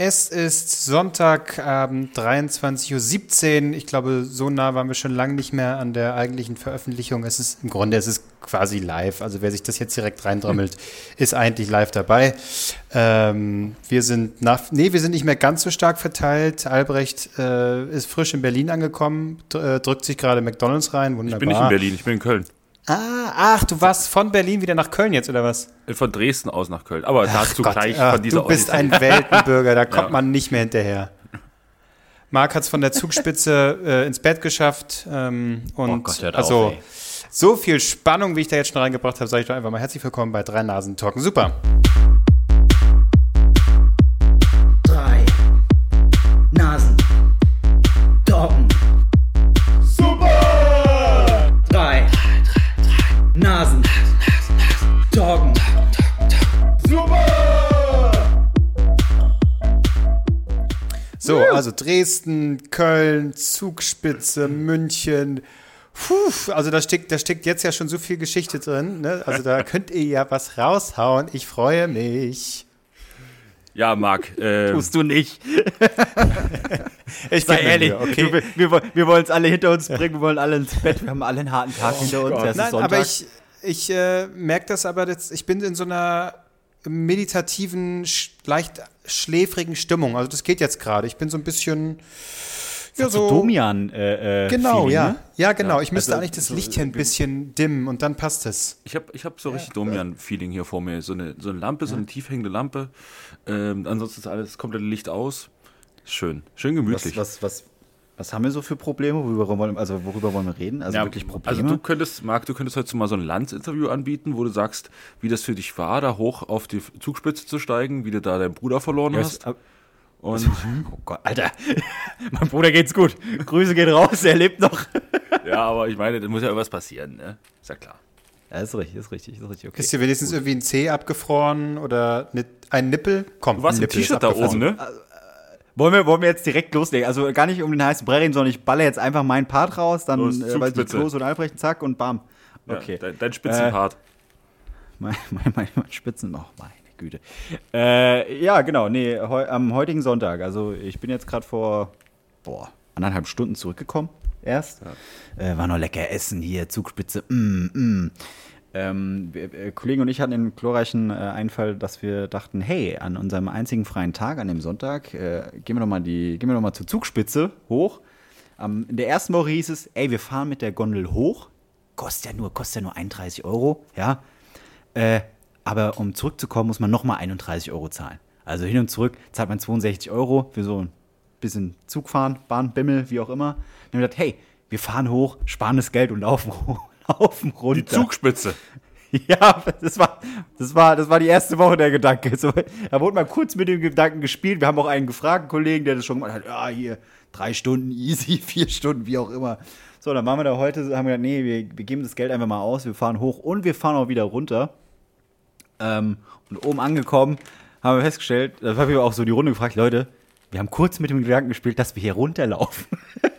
Es ist Sonntagabend, 23.17 Uhr. Ich glaube, so nah waren wir schon lange nicht mehr an der eigentlichen Veröffentlichung. Es ist im Grunde, es ist quasi live. Also wer sich das jetzt direkt reindrommelt, ist eigentlich live dabei. Ähm, wir sind nach, nee, wir sind nicht mehr ganz so stark verteilt. Albrecht äh, ist frisch in Berlin angekommen, äh, drückt sich gerade McDonalds rein. Wunderbar. Ich bin nicht in Berlin, ich bin in Köln. Ah, ach, du warst von Berlin wieder nach Köln jetzt, oder was? Von Dresden aus nach Köln. Aber Ach dazu Gott, gleich ach, von dieser Du bist Ossi- ein Weltenbürger, da kommt Ja. man nicht mehr hinterher. Marc hat es von der Zugspitze äh, ins Bett geschafft. Ähm, und Oh Gott, hört also auf, so viel Spannung, wie ich da jetzt schon reingebracht habe, sage ich doch einfach mal herzlich willkommen bei Drei Nasen Talken. Super. So, also Dresden, Köln, Zugspitze, München. Puh, also da steckt, da steckt jetzt ja schon so viel Geschichte drin. Ne? Also da könnt ihr ja was raushauen. Ich freue mich. Ja, Marc. Äh, Tust du nicht. Ich Sei mir ehrlich. Mühe, okay. Wir, wir, wollen- wir wollen es alle hinter uns bringen, wir wollen alle ins Bett. Wir haben alle einen harten Tag hinter uns. Nein, Sonntag. aber ich, ich äh, merke das aber, jetzt, ich bin in so einer meditativen, sch leicht schläfrigen Stimmung. Also das geht jetzt gerade. Ich bin so ein bisschen, ja so Domian. Äh, äh, Genau, Feeling, ja. Ne? Ja, genau. Ich müsste also eigentlich das so- Licht hier ein bisschen dimmen und dann passt es. ich habe ich hab so richtig Domian-Feeling hier vor mir. So eine, so eine Lampe, so eine tiefhängende Lampe. Ähm, ansonsten ist alles komplett Licht aus. Schön. Schön gemütlich. Was, was, was, was haben wir so für Probleme? Worüber wollen, also worüber wollen wir reden? Also Ja, wirklich Probleme? Also du könntest, Marc, du könntest heute mal so ein Lanz-Interview anbieten, wo du sagst, wie das für dich war, da hoch auf die Zugspitze zu steigen, wie du da deinen Bruder verloren Ja, hast. Und oh Gott, Alter. mein Bruder geht's gut. Grüße gehen raus, er lebt noch. ja, aber ich meine, da muss ja irgendwas passieren, ne? Ist ja klar. Ja, ist richtig, ist richtig, ist richtig, okay. Ist dir wenigstens irgendwie ein Zeh abgefroren oder ein Nippel? Komm, Du warst ein T-Shirt da oben, ne? Wollen wir, wollen wir jetzt direkt loslegen? Also gar nicht um den heißen Brei reden, sondern ich balle jetzt einfach meinen Part raus, dann Los, äh, weil. Klos und Albrecht, zack und bam. Okay. Ja, dein, dein Spitzenpart. Mein, mein, mein, mein Spitzen, oh meine Güte. Äh, ja, genau, nee, heu, am heutigen Sonntag, also ich bin jetzt gerade vor, boah, anderthalb Stunden zurückgekommen erst. Äh, war noch lecker essen hier, Zugspitze, mm, mm. Ähm, äh, Kollegen und ich hatten den glorreichen äh, Einfall, dass wir dachten, hey, an unserem einzigen freien Tag, an dem Sonntag, äh, gehen wir doch mal die, gehen wir doch mal zur Zugspitze hoch. Ähm, in der ersten Woche hieß es, ey, wir fahren mit der Gondel hoch. Kostet ja nur, kostet ja nur 31 Euro, ja. Äh, aber um zurückzukommen, muss man nochmal 31 Euro zahlen. Also hin und zurück zahlt man 62 Euro für so ein bisschen Zug fahren, Bahn, Bimmel, wie auch immer. Dann haben wir gedacht, hey, wir fahren hoch, sparen das Geld und laufen, laufen runter. Die Zugspitze. Ja, das war, das war, das war die erste Woche der Gedanke. So, da wurde mal kurz mit dem Gedanken gespielt. Wir haben auch einen gefragt, einen Kollegen, der das schon gemacht hat. Ja, hier, drei Stunden easy, vier Stunden, wie auch immer. So, dann waren wir da heute, haben wir gedacht, nee, wir, wir geben das Geld einfach mal aus, wir fahren hoch und wir fahren auch wieder runter. Ähm, und oben angekommen, haben wir festgestellt, da habe ich auch so die Runde gefragt, Leute, wir haben kurz mit dem Gedanken gespielt, dass wir hier runterlaufen.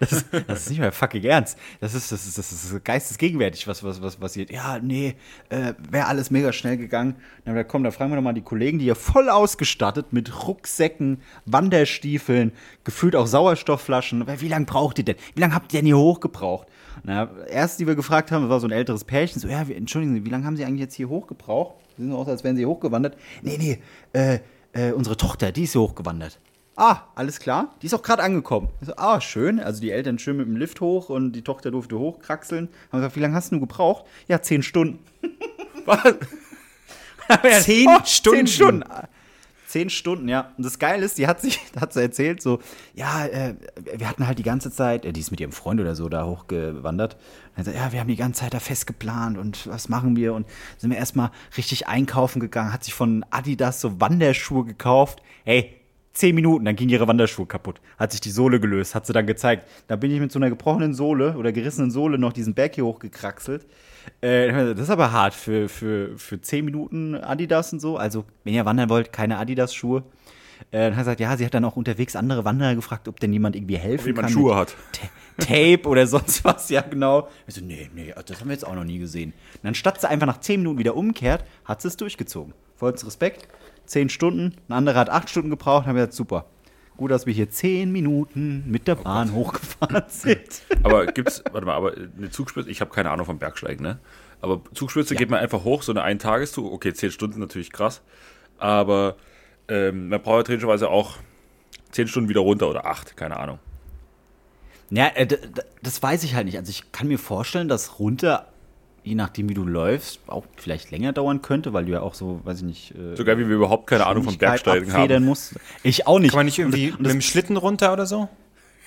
Das ist, das ist nicht mehr fucking ernst. Das ist, das ist, das ist geistesgegenwärtig, was, was, was passiert. Ja, nee, äh, wäre alles mega schnell gegangen. Dann haben gesagt, komm, da fragen wir doch mal die Kollegen, die ja voll ausgestattet mit Rucksäcken, Wanderstiefeln, gefühlt auch Sauerstoffflaschen. Wie lange braucht ihr denn? Wie lange habt ihr denn hier hochgebraucht? Na, erst, die wir gefragt haben, war so ein älteres Pärchen. So, ja, entschuldigen Sie, wie lange haben Sie eigentlich jetzt hier hochgebraucht? Sie sehen so aus, als wären Sie hochgewandert. Nee, nee, äh, äh, unsere Tochter, die ist hier hochgewandert. Ah, alles klar. Die ist auch gerade angekommen. So, ah, schön. Also die Eltern schön mit dem Lift hoch und die Tochter durfte hochkraxeln. Haben gesagt, wie lange hast du gebraucht? Ja, zehn Stunden. Was? Zehn Oh, Stunden? Zehn Stunden. Zehn Stunden, ja. Und das Geile ist, die hat sich, hat sie erzählt, so, ja, äh, wir hatten halt die ganze Zeit, äh, die ist mit ihrem Freund oder so da hochgewandert. Und sagt, ja, wir haben die ganze Zeit da fest geplant und was machen wir? Und sind wir erstmal richtig einkaufen gegangen, hat sich von Adidas so Wanderschuhe gekauft. Hey, zehn Minuten, dann ging ihre Wanderschuhe kaputt. Hat sich die Sohle gelöst, hat sie dann gezeigt. Da bin ich mit so einer gebrochenen Sohle oder gerissenen Sohle noch diesen Berg hier hochgekraxelt. Äh, das ist aber hart für, für, für 10 Minuten Adidas und so. Also, wenn ihr wandern wollt, keine Adidas-Schuhe. Äh, dann hat sie gesagt, ja, sie hat dann auch unterwegs andere Wanderer gefragt, ob denn jemand irgendwie helfen Wie man kann. Schuhe hat. Ta- Tape oder sonst was, ja, genau. Ich so, nee, nee, das haben wir jetzt auch noch nie gesehen. Und anstatt sie einfach nach 10 Minuten wieder umkehrt, hat sie es durchgezogen. Vollends Respekt. Zehn Stunden, ein anderer hat acht Stunden gebraucht, haben wir gesagt, super. Gut, dass wir hier zehn Minuten mit der Bahn hochgefahren sind. Aber gibt's, warte mal, aber eine Zugspitze, ich habe keine Ahnung vom Bergsteigen, ne? Aber Zugspitze geht man einfach hoch, so eine Eintageszug, okay, zehn Stunden natürlich krass. Aber ähm, man braucht ja theoretischerweise auch zehn Stunden wieder runter oder acht, keine Ahnung. Ja, äh, das weiß ich halt nicht. Also ich kann mir vorstellen, dass runter, je nachdem wie du läufst, auch vielleicht länger dauern könnte, weil du ja auch so, weiß ich nicht, äh, Sogar wie wir überhaupt keine Ahnung vom Bergsteigen haben. musst. Ich auch nicht. Kann man nicht irgendwie und mit das, dem Schlitten runter oder so?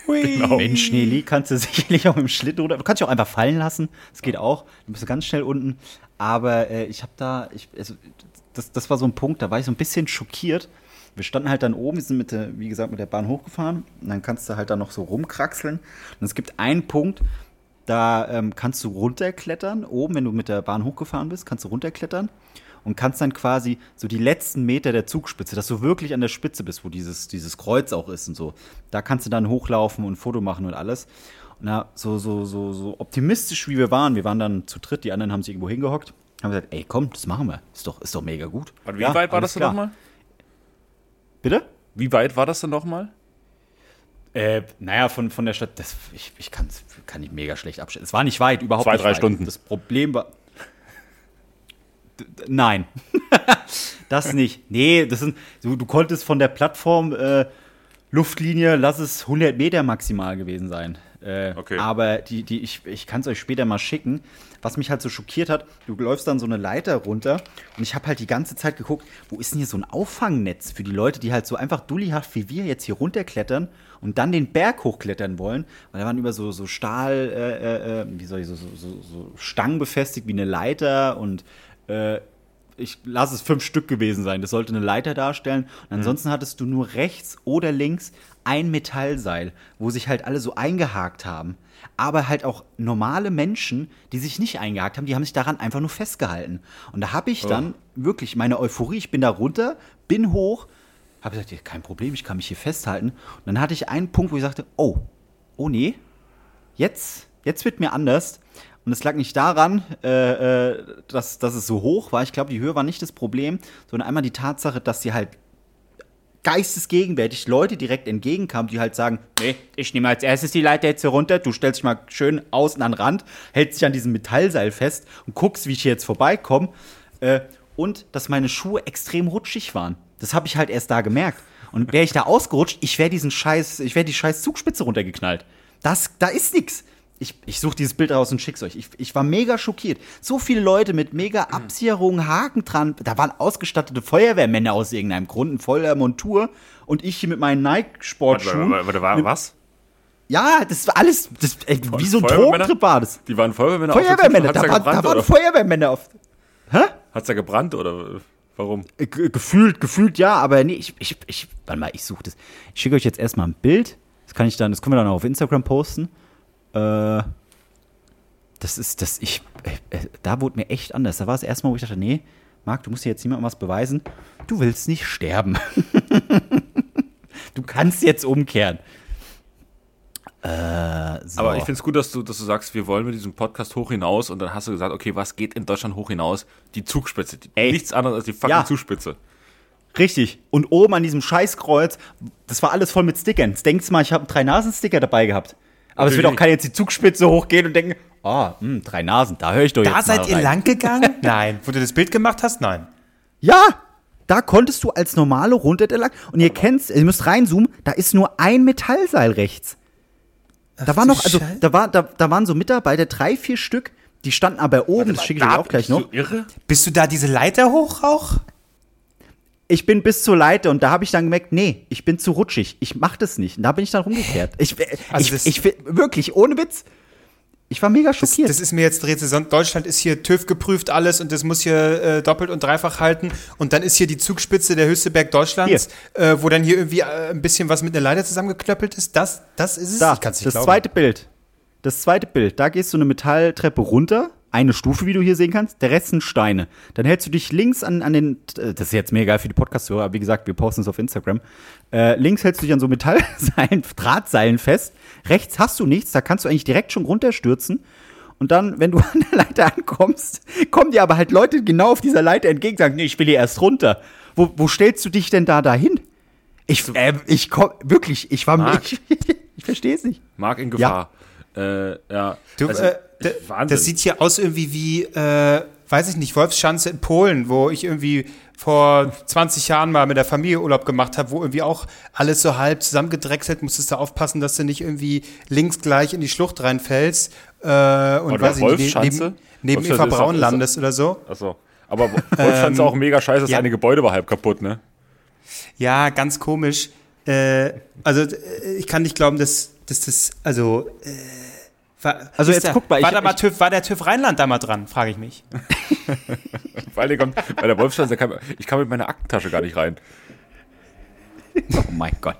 Genau. Mensch, Nelly, kannst du sicherlich auch mit dem Schlitten runter. Du kannst dich auch einfach fallen lassen. Das geht auch. Du bist ganz schnell unten. Aber äh, ich habe da, ich, also, das, das war so ein Punkt, da war ich so ein bisschen schockiert. Wir standen halt dann oben, wir sind mit der, wie gesagt, mit der Bahn hochgefahren. Und dann kannst du halt da noch so rumkraxeln. Und es gibt einen Punkt, da ähm, kannst du runterklettern. Oben, wenn du mit der Bahn hochgefahren bist, kannst du runterklettern. Und kannst dann quasi so die letzten Meter der Zugspitze, dass du wirklich an der Spitze bist, wo dieses, dieses Kreuz auch ist und so. Da kannst du dann hochlaufen und ein Foto machen und alles. Und na, so, so, so, so optimistisch wie wir waren, wir waren dann zu dritt, die anderen haben sich irgendwo hingehockt, haben gesagt, ey, komm, das machen wir. Ist doch, ist doch mega gut. Und wie Ja, weit war das denn nochmal? Bitte? Wie weit war das denn nochmal? Äh, naja, von, von der Stadt, das, ich, ich kann's, kann ich mega schlecht abschätzen. Es war nicht weit, überhaupt Zwei, nicht drei weit. Stunden. Das Problem war. Nein. das nicht. Nee, das sind, du, du konntest von der Plattform äh, Luftlinie, lass es 100 Meter maximal gewesen sein. Äh, Okay. Aber die, die, ich, ich kann es euch später mal schicken. Was mich halt so schockiert hat, du läufst dann so eine Leiter runter und ich habe halt die ganze Zeit geguckt, wo ist denn hier so ein Auffangnetz für die Leute, die halt so einfach dullihaft wie wir jetzt hier runterklettern und dann den Berg hochklettern wollen. Weil da waren über so, so Stahl, äh, äh, äh, wie soll ich, so, so, so, Stangen befestigt wie eine Leiter und äh, ich lasse es fünf Stück gewesen sein. Das sollte eine Leiter darstellen. Und ansonsten hattest du nur rechts oder links ein Metallseil, wo sich halt alle so eingehakt haben. Aber halt auch normale Menschen, die sich nicht eingehakt haben, die haben sich daran einfach nur festgehalten. Und da habe ich dann wirklich meine Euphorie, ich bin da runter, bin hoch, habe gesagt, ja, kein Problem, ich kann mich hier festhalten. Und dann hatte ich einen Punkt, wo ich sagte, oh, oh nee, jetzt, jetzt wird mir anders. Und es lag nicht daran, äh, äh, dass, dass es so hoch war. Ich glaube, die Höhe war nicht das Problem, sondern einmal die Tatsache, dass sie halt geistesgegenwärtig Leute direkt entgegenkamen, die halt sagen, nee, ich nehme als erstes die Leiter jetzt hier runter, du stellst dich mal schön außen an den Rand, hältst dich an diesem Metallseil fest und guckst, wie ich hier jetzt vorbeikomme. Äh, und dass meine Schuhe extrem rutschig waren. Das habe ich halt erst da gemerkt. Und wäre ich da ausgerutscht, ich wäre diesen Scheiß, ich wäre die scheiß Zugspitze runtergeknallt. Das, da ist nix. Ich, ich suche dieses Bild raus und schick's euch. Ich, ich war mega schockiert. So viele Leute mit mega Absicherungen, Haken dran. Da waren ausgestattete Feuerwehrmänner aus irgendeinem Grund in voller Montur. Und ich hier mit meinen Warte, Nike-Sportschuhen. warte, warte, war, was? Ja, das war alles, das, ey, wie so ein? Drogentrip war das. Die waren Feuerwehrmänner Feuerwehrmänner, da, da gebrannt, waren oder? Feuerwehrmänner auf. Hä? Hat's da gebrannt oder warum? Ge gefühlt, gefühlt ja, aber nee, ich, ich, ich, warte mal, ich suche das. Ich schicke euch jetzt erstmal ein Bild. Das kann ich dann, das können wir dann auch auf Instagram posten. Äh, das ist, das, ich, äh, äh, da wurde mir echt anders. Da war es erstmal, wo ich dachte, nee, Marc, du musst dir jetzt niemandem was beweisen. Du willst nicht sterben. du kannst jetzt umkehren. Äh, so. Aber ich finde es gut, dass du, dass du sagst, wir wollen mit diesem Podcast hoch hinaus und dann hast du gesagt, okay, was geht in Deutschland hoch hinaus? Die Zugspitze. Ey. Nichts anderes als die fucking Ja. Zugspitze. Richtig. Und oben an diesem Scheißkreuz, das war alles voll mit Stickern. Denkst du mal, ich habe drei Nasen-Sticker dabei gehabt. Aber es wird auch keiner jetzt die Zugspitze hochgehen und denken, ah, hm, drei Nasen, da höre ich doch Da jetzt seid mal ihr rein. lang gegangen? Nein. Wo du das Bild gemacht hast? Nein. Ja, da konntest du als normale runter der lang. Und ihr kennt's, ihr müsst reinzoomen, da ist nur ein Metallseil rechts. da war noch, also Scheiße. da, war, da, da waren so Mitarbeiter, drei, vier Stück, die standen aber oben, das schicke ich euch auch gleich noch. Irre? Bist du da diese Leiter hoch auch? Ich bin bis zur Leiter und da habe ich dann gemerkt, nee, ich bin zu rutschig. Ich mach das nicht. Und da bin ich dann rumgekehrt. Ich, Also ich, das- ich, wirklich, ohne Witz. Ich war mega Das, schockiert. das ist mir jetzt Rätsel. Son- Deutschland ist hier TÜV geprüft alles und das muss hier äh, doppelt und dreifach halten. Und dann ist hier die Zugspitze der höchste Berg Deutschlands, äh, wo dann hier irgendwie äh, ein bisschen was mit einer Leiter zusammengeklöppelt ist. Das, das ist es. da, ich kann's nicht das glauben. zweite Bild. Das zweite Bild. Da gehst du eine Metalltreppe runter. Eine Stufe, wie du hier sehen kannst. Der Rest sind Steine. Dann hältst du dich links an, an den. äh, Das ist jetzt mega geil für die Podcast-Hörer, aber wie gesagt, wir posten es auf Instagram. Äh, links hältst du dich an so Metallseilen, Drahtseilen fest. Rechts hast du nichts. Da kannst du eigentlich direkt schon runterstürzen. Und dann, wenn du an der Leiter ankommst, kommen dir aber halt Leute genau auf dieser Leiter entgegen und sagen, nee, ich will hier erst runter. wo, wo stellst du dich denn da dahin? Ich, äh, ich komm, wirklich, ich war, Marc. ich, ich verstehe es nicht. Mark in Gefahr. Äh, ja. Du, Also, äh, Wahnsinn. das sieht hier aus irgendwie wie, äh, weiß ich nicht, Wolfschanze in Polen, wo ich irgendwie vor 20 Jahren mal mit der Familie Urlaub gemacht habe, wo irgendwie auch alles so halb zusammengedrechselt, musstest du aufpassen, dass du nicht irgendwie links gleich in die Schlucht reinfällst äh, und Oder weiß ich nicht, Wolfschanze? neben, neben Wolfschanze Eva Braun landest oder so. Achso. Aber Wolfstand ist auch mega scheiße, das ja. eine Gebäude war halb kaputt, ne? Ja, ganz komisch. Äh, also äh, ich kann nicht glauben, dass, dass das, also äh, war, Also jetzt da, guck mal, war, ich- da mal ich- TÜV, war der TÜV Rheinland da mal dran, frage ich mich. Weil der kommt, bei der Wolfstand, der kann, ich kam mit meiner Aktentasche gar nicht rein. Oh mein Gott.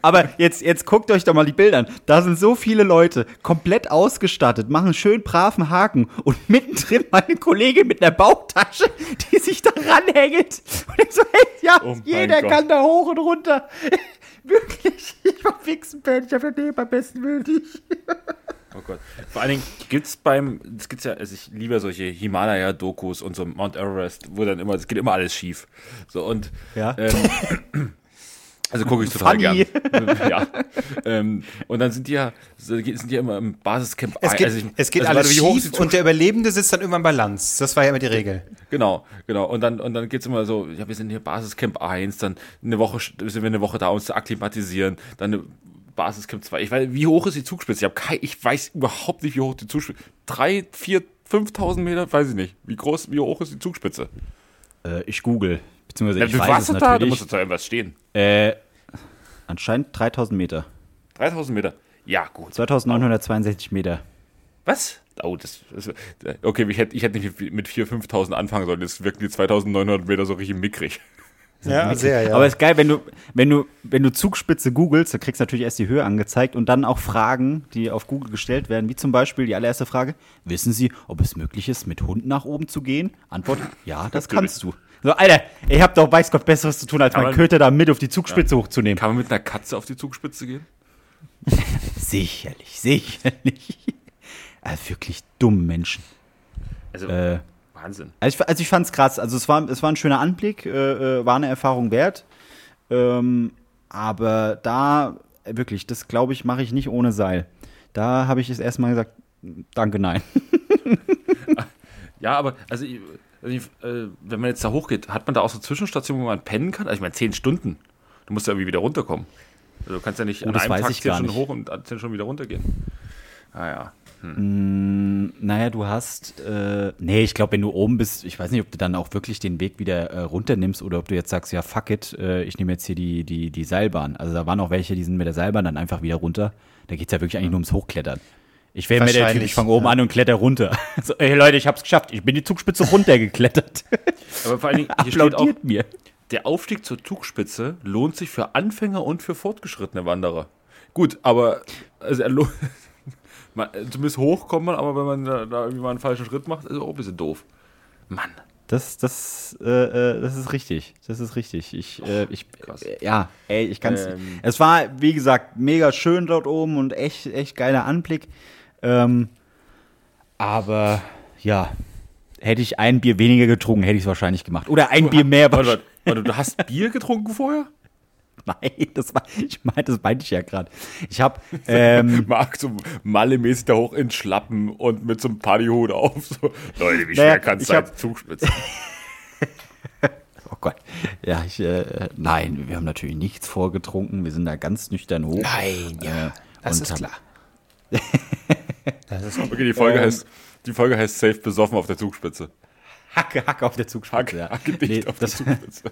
Aber jetzt, jetzt guckt euch doch mal die Bilder an. Da sind so viele Leute, komplett ausgestattet, machen schön braven Haken und mittendrin meine Kollegin mit einer Bauchtasche, die sich da ranhängt. Und ich so, hey, ja, Oh jeder Gott. kann da hoch und runter. Wirklich, ich war fixen ich habe den am besten will ich. Oh Gott. Vor allen Dingen gibt's beim, es gibt's ja, also ich liebe solche Himalaya-Dokus und so Mount Everest, wo dann immer, es geht immer alles schief. So und Ja. ähm, also gucke ich total Funny. gern. ja. Ähm, und dann sind die ja, sind die ja immer im Basiscamp. Es geht, also ich- es geht also alles warte, wie hoch schief und der Überlebende sitzt dann irgendwann bei Lanz. Das war ja immer die Regel. Genau, genau. Und dann, und dann geht's immer so, ja, wir sind hier Basiscamp 1, dann eine Woche, sind wir eine Woche da, uns zu akklimatisieren, dann eine Basiscamp 2. Ich weiß, wie hoch ist die Zugspitze? Ich, kein, ich weiß überhaupt nicht, wie hoch die Zugspitze Drei, vier, 5000 Meter, weiß ich nicht. Wie groß, wie hoch ist die Zugspitze? Äh, ich google, beziehungsweise Ja, ich du weiß es da, da natürlich. muss doch irgendwas stehen. äh, anscheinend 3000 Meter. 3000 Meter. Ja, gut. 2962 Meter. Was? Oh, das, das okay, ich hätte, ich hätte nicht mit 4.000, 5.000 anfangen sollen. Jetzt wirken die 2900 Meter so richtig mickrig. Ja, sehr, ja. Aber ist geil, wenn du, wenn du, wenn du Zugspitze googelst, dann kriegst du natürlich erst die Höhe angezeigt und dann auch Fragen, die auf Google gestellt werden, wie zum Beispiel die allererste Frage: Wissen Sie, ob es möglich ist, mit Hund nach oben zu gehen? Antwort: Ja, das kannst du. So, Alter, ich hab doch weiß Gott Besseres zu tun, als meinen Köter da mit auf die Zugspitze hochzunehmen. Kann man mit einer Katze auf die Zugspitze gehen? Sicherlich, sicherlich. Also wirklich dumm Menschen. Also, Äh, Wahnsinn. Also ich, also ich fand es krass. Also es war, es war ein schöner Anblick, äh, äh, war eine Erfahrung wert. Ähm, aber da, wirklich, das glaube ich, mache ich nicht ohne Seil. Da habe ich es erstmal gesagt, danke, nein. Ja, aber also, ich, also ich, äh, wenn man jetzt da hochgeht, hat man da auch so Zwischenstationen, wo man pennen kann? Also ich meine, zehn Stunden. Du musst ja irgendwie wieder runterkommen. Also du kannst ja nicht Oh, an einem Tag zehn Stunden hoch und an zehn Stunden wieder runtergehen. Ah ja. Naja, du hast, äh, nee, ich glaube, wenn du oben bist, ich weiß nicht, ob du dann auch wirklich den Weg wieder äh, runternimmst oder ob du jetzt sagst, ja, fuck it, äh, ich nehme jetzt hier die, die, die Seilbahn. Also da waren auch welche, die sind mit der Seilbahn dann einfach wieder runter. Da geht's ja wirklich eigentlich nur ums Hochklettern. Ich wäre mir der Typ, ich fange oben ja. an und kletter runter. So, ey Leute, ich hab's geschafft. Ich bin die Zugspitze runtergeklettert. Aber vor allen Dingen, hier steht auch, mir. der Aufstieg zur Zugspitze lohnt sich für Anfänger und für fortgeschrittene Wanderer. Gut, aber also er lohnt, man, zumindest hoch kommt man, aber wenn man da, da irgendwie mal einen falschen Schritt macht, ist auch ein bisschen doof. Mann. Das, das, äh, äh, das ist richtig. Das ist richtig. Ich, äh, ich, äh, ja, ey, ich kann's. Ähm. Es war, wie gesagt, mega schön dort oben und echt, echt geiler Anblick. Ähm, aber ja, hätte ich ein Bier weniger getrunken, hätte ich es wahrscheinlich gemacht. Oder ein Bier mehr. Warte, warte, warte, du hast Bier getrunken vorher? Nein, das war, ich meine, das meinte ich ja gerade. Ich habe, ähm, Marc so mallemäßig da hoch in Schlappen und mit so einem Partyhut auf. So, Leute, wie Naja, schwer kann es ich sein? hab- Zugspitze. oh Gott, ja, ich, äh, nein, wir haben natürlich nichts vorgetrunken. Wir sind da ganz nüchtern hoch. Nein, ja, Äh, das und ist haben- klar. das ist Okay, die Folge, Ähm. heißt, die Folge heißt Safe besoffen auf der Zugspitze. Hacke, Hacke auf der Zugspitze. Hack, ja. Hacke dicht Nee, auf der Zugspitze.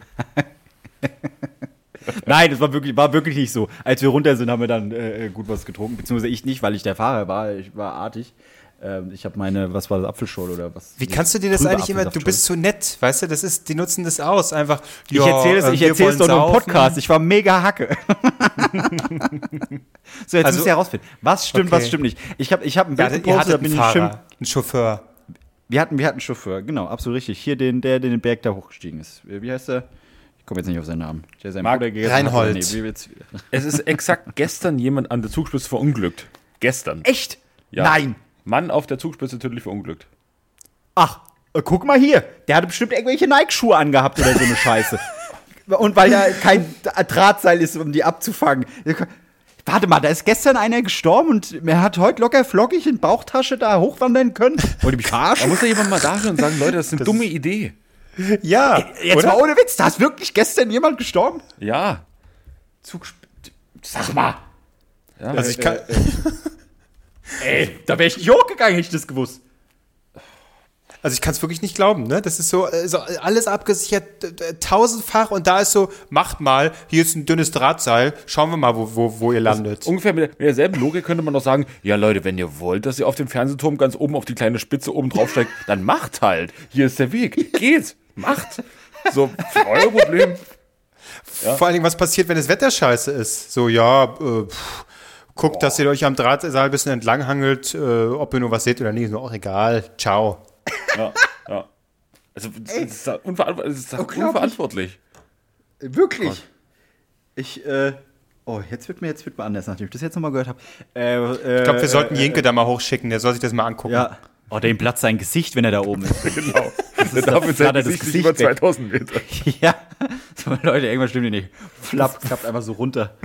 Nein, das war wirklich, war wirklich nicht so. Als wir runter sind, haben wir dann äh, gut was getrunken. Beziehungsweise ich nicht, weil ich der Fahrer war. Ich war artig. Ähm, ich habe meine, was war das, Apfelschorle oder was? Wie kannst du dir das eigentlich immer, du bist so nett, weißt du, das ist, die nutzen das aus, einfach. Ich ja, erzähle es, äh, ich erzähle es doch nur im. Podcast. Ich war mega Hacke. so, jetzt Also- müsst ihr herausfinden. Was stimmt, was Okay. stimmt nicht. Ich habe ich hab ein Ja, Bild ihr gepostet, da bin einen ich. Fahrer, einen Chauffeur. Wir hatten, wir hatten einen Chauffeur, genau, absolut richtig. Hier den, der, der den Berg da hochgestiegen ist. Wie heißt der? Ich komme jetzt nicht auf seinen Namen. Der seinen Marc Bruder Reinhold. Hat. Nee, Es ist exakt gestern jemand an der Zugspitze verunglückt. Gestern. echt? Ja. Nein. Mann auf der Zugspitze tödlich verunglückt. Ach, äh, guck mal hier. Der hatte bestimmt irgendwelche Nike-Schuhe angehabt oder so eine Scheiße. Und weil da kein Drahtseil ist, um die abzufangen. Warte mal, da ist gestern einer gestorben und er hat heute locker flockig in Bauchtasche da hochwandern können. Wollt ihr mich Da verarschen? muss ja jemand mal da und sagen, Leute, das ist eine dumme Idee. Ja, Jetzt oder? mal ohne Witz, da ist wirklich gestern jemand gestorben? Ja. Zugsp Sag mal. ja. Also ich kann, Ey, da wäre ich nicht hochgegangen, hätte ich das gewusst. Also ich kann es wirklich nicht glauben, ne? Das ist so, äh, so alles abgesichert, äh, äh, tausendfach und da ist so, macht mal, hier ist ein dünnes Drahtseil, schauen wir mal, wo, wo, wo ihr landet. Ungefähr mit, der- mit derselben Logik könnte man doch sagen, ja Leute, wenn ihr wollt, dass ihr auf dem Fernsehturm ganz oben auf die kleine Spitze oben draufsteigt, dann macht halt. Hier ist der Weg. Geht. Macht. So, für euer Problem. Vor allen Dingen, was passiert, wenn das Wetter scheiße ist? So, ja, äh, pff, guckt, dass ihr euch am Drahtseil ein bisschen entlang hangelt, äh, ob ihr nur was seht oder nicht, ist mir auch egal. Ciao. Ja, ja. Also, das ist, doch unverantw das ist unverantwortlich. Wirklich? Ich, äh. Oh, jetzt wird mir, jetzt wird mir anders, nachdem ich das jetzt nochmal gehört habe. Äh, äh, Ich glaube, wir sollten Jenke da mal hochschicken, der soll sich das mal angucken. Ja. Oh, dem platzt sein Gesicht, wenn er da oben ist. Genau. Da darf mit seinem flattert das Gesicht Gesicht über weg. 2000 Meter. ja. So, Leute, irgendwas stimmt hier nicht. Flapp, klappt einfach so runter.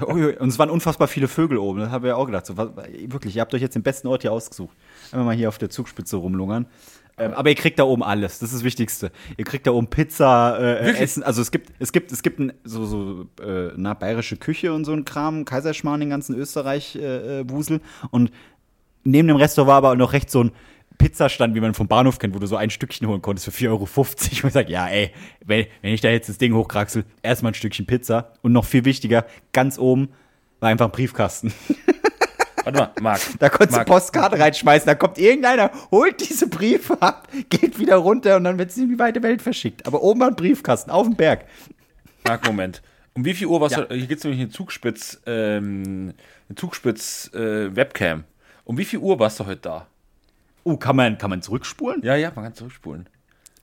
Oh, und es waren unfassbar viele Vögel oben. Das haben wir ja auch gedacht. So, wirklich, ihr habt euch jetzt den besten Ort hier ausgesucht. Einfach mal hier auf der Zugspitze rumlungern. Ähm, aber ihr kriegt da oben alles. Das ist das Wichtigste. Ihr kriegt da oben Pizza, äh, Essen. Also es gibt, es gibt, es gibt ein, so, so äh, na, bayerische Küche und so ein Kram, Kaiserschmarrn, den ganzen Österreich-Wusel. und neben dem Restaurant war aber noch recht so ein Pizzastand, wie man vom Bahnhof kennt, wo du so ein Stückchen holen konntest für 4,50 Euro. Und ich sag, ja, ey, wenn, wenn ich da jetzt das Ding hochkraxel, erstmal ein Stückchen Pizza. Und noch viel wichtiger, ganz oben war einfach ein Briefkasten. Warte mal, Marc. Da konntest Marc, du Postkarte reinschmeißen, da kommt irgendeiner, holt diese Briefe ab, geht wieder runter und dann wird sie in die weite Welt verschickt. Aber oben war ein Briefkasten, auf dem Berg. Marc, Moment. Um wie viel Uhr warst Ja. du? Hier gibt es nämlich eine Zugspitz, ähm, eine Zugspitz äh, Webcam. Um wie viel Uhr warst du heute da? Oh, kann man, kann man zurückspulen? Ja, ja, man kann zurückspulen.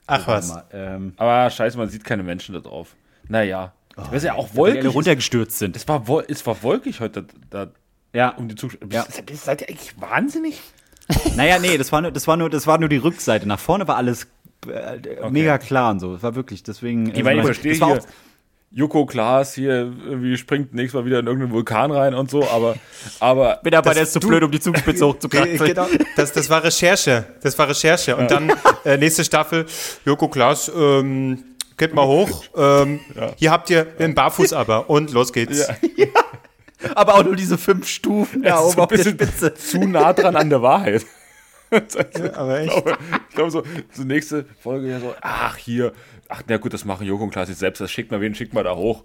Ach was. Warte mal, ähm, Aber scheiße, man sieht keine Menschen da drauf. Naja. Weil es ja auch weil die alle wolkig runtergestürzt sind. Es war, wol- es war wolkig heute da, da Ja. um die Zugspitze. Ja. Seid, ihr- seid ihr eigentlich wahnsinnig? Naja, nee, das war nur, das war nur, das war nur die Rückseite. Nach vorne war alles äh, mega klar und so. Das war wirklich, deswegen. Ich meine, ich also, verstehe das war auch- Joko Klaas hier irgendwie springt nächstes Mal wieder in irgendeinen Vulkan rein und so, aber, aber Bin aber der ist zu du- blöd, um die Zugspitze Ge- hochzukraxeln. Genau, das, das war Recherche. Das war Recherche. Und dann äh, nächste Staffel, Joko Klaas, ähm, geht mal hoch. Ähm, Hier habt ihr einen Barfuß aber. Und los geht's. Aber auch nur diese fünf Stufen da oben so ein auf der bisschen Spitze. zu nah dran an der Wahrheit. aber Ich echt. glaube, ich glaube so, so nächste Folge ja so, ach hier, ach na gut, das machen Joko und Klaas jetzt selbst, das schickt mal wen, schickt mal da hoch.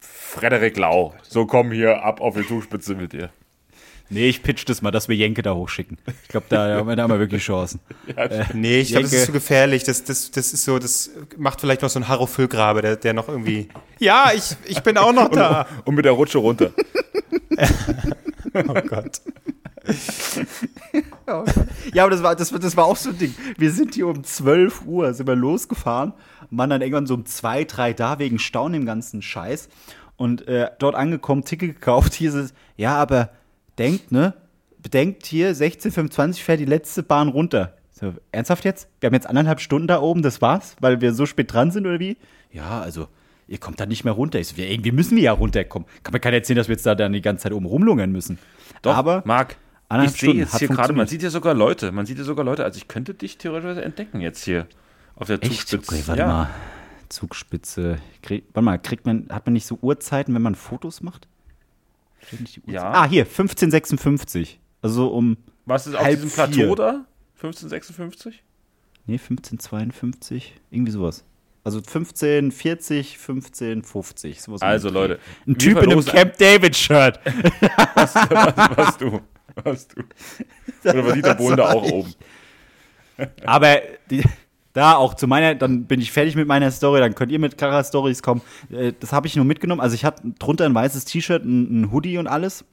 Frederik Lau, so komm hier ab auf die Zugspitze mit dir. Nee, ich pitch das mal, dass wir Jenke da hochschicken. Ich glaube, da haben wir, da haben wir wirklich Chancen. Nee, ich glaube, das ist zu gefährlich. Das, das, das ist so, das macht vielleicht noch so ein Harro Füllgrabe, der, der noch irgendwie. Ja, ich, ich bin auch noch da. Und mit der Rutsche runter. Oh Gott. Ja, aber das war, das, das war auch so ein Ding. Wir sind hier um 12 Uhr, sind wir losgefahren, waren dann irgendwann so um 2, 3 da wegen Staunen im ganzen Scheiß. Und äh, dort angekommen, Ticket gekauft, hier ist es, ja, aber denkt, ne? Bedenkt hier, 16.25 fährt die letzte Bahn runter. So, ernsthaft jetzt? Wir haben jetzt anderthalb Stunden da oben, das war's, weil wir so spät dran sind oder wie? Ja, also, ihr kommt da nicht mehr runter. Ich so, wir, irgendwie müssen wir ja runterkommen. Kann mir keiner erzählen, dass wir jetzt da dann die ganze Zeit oben rumlungern müssen. Doch, aber Marc, ich sehe jetzt hier gerade, man sieht ja sogar Leute, man sieht ja sogar Leute, also ich könnte dich theoretisch entdecken jetzt hier auf der Echt? Zugspitze. Okay, warte ja. mal. Zugspitze. Krieg, warte mal, kriegt man, hat man nicht so Uhrzeiten, wenn man Fotos macht? Ja. Ah, hier, 1556. Also um, Was ist auf diesem vier. Plateau da? 1556? nee, 1552, irgendwie sowas. Also 1540, 1550, sowas. um Also. Leute, Ein Typ in einem Camp David-Shirt. was, was du, was du. Oder war Dieter Bohlen da auch oben? Aber die, da auch zu meiner, dann bin ich fertig mit meiner Story, dann könnt ihr mit klarer Stories kommen. Äh, Das habe ich nur mitgenommen. Also ich hatte drunter ein weißes T-Shirt, ein, ein Hoodie und alles.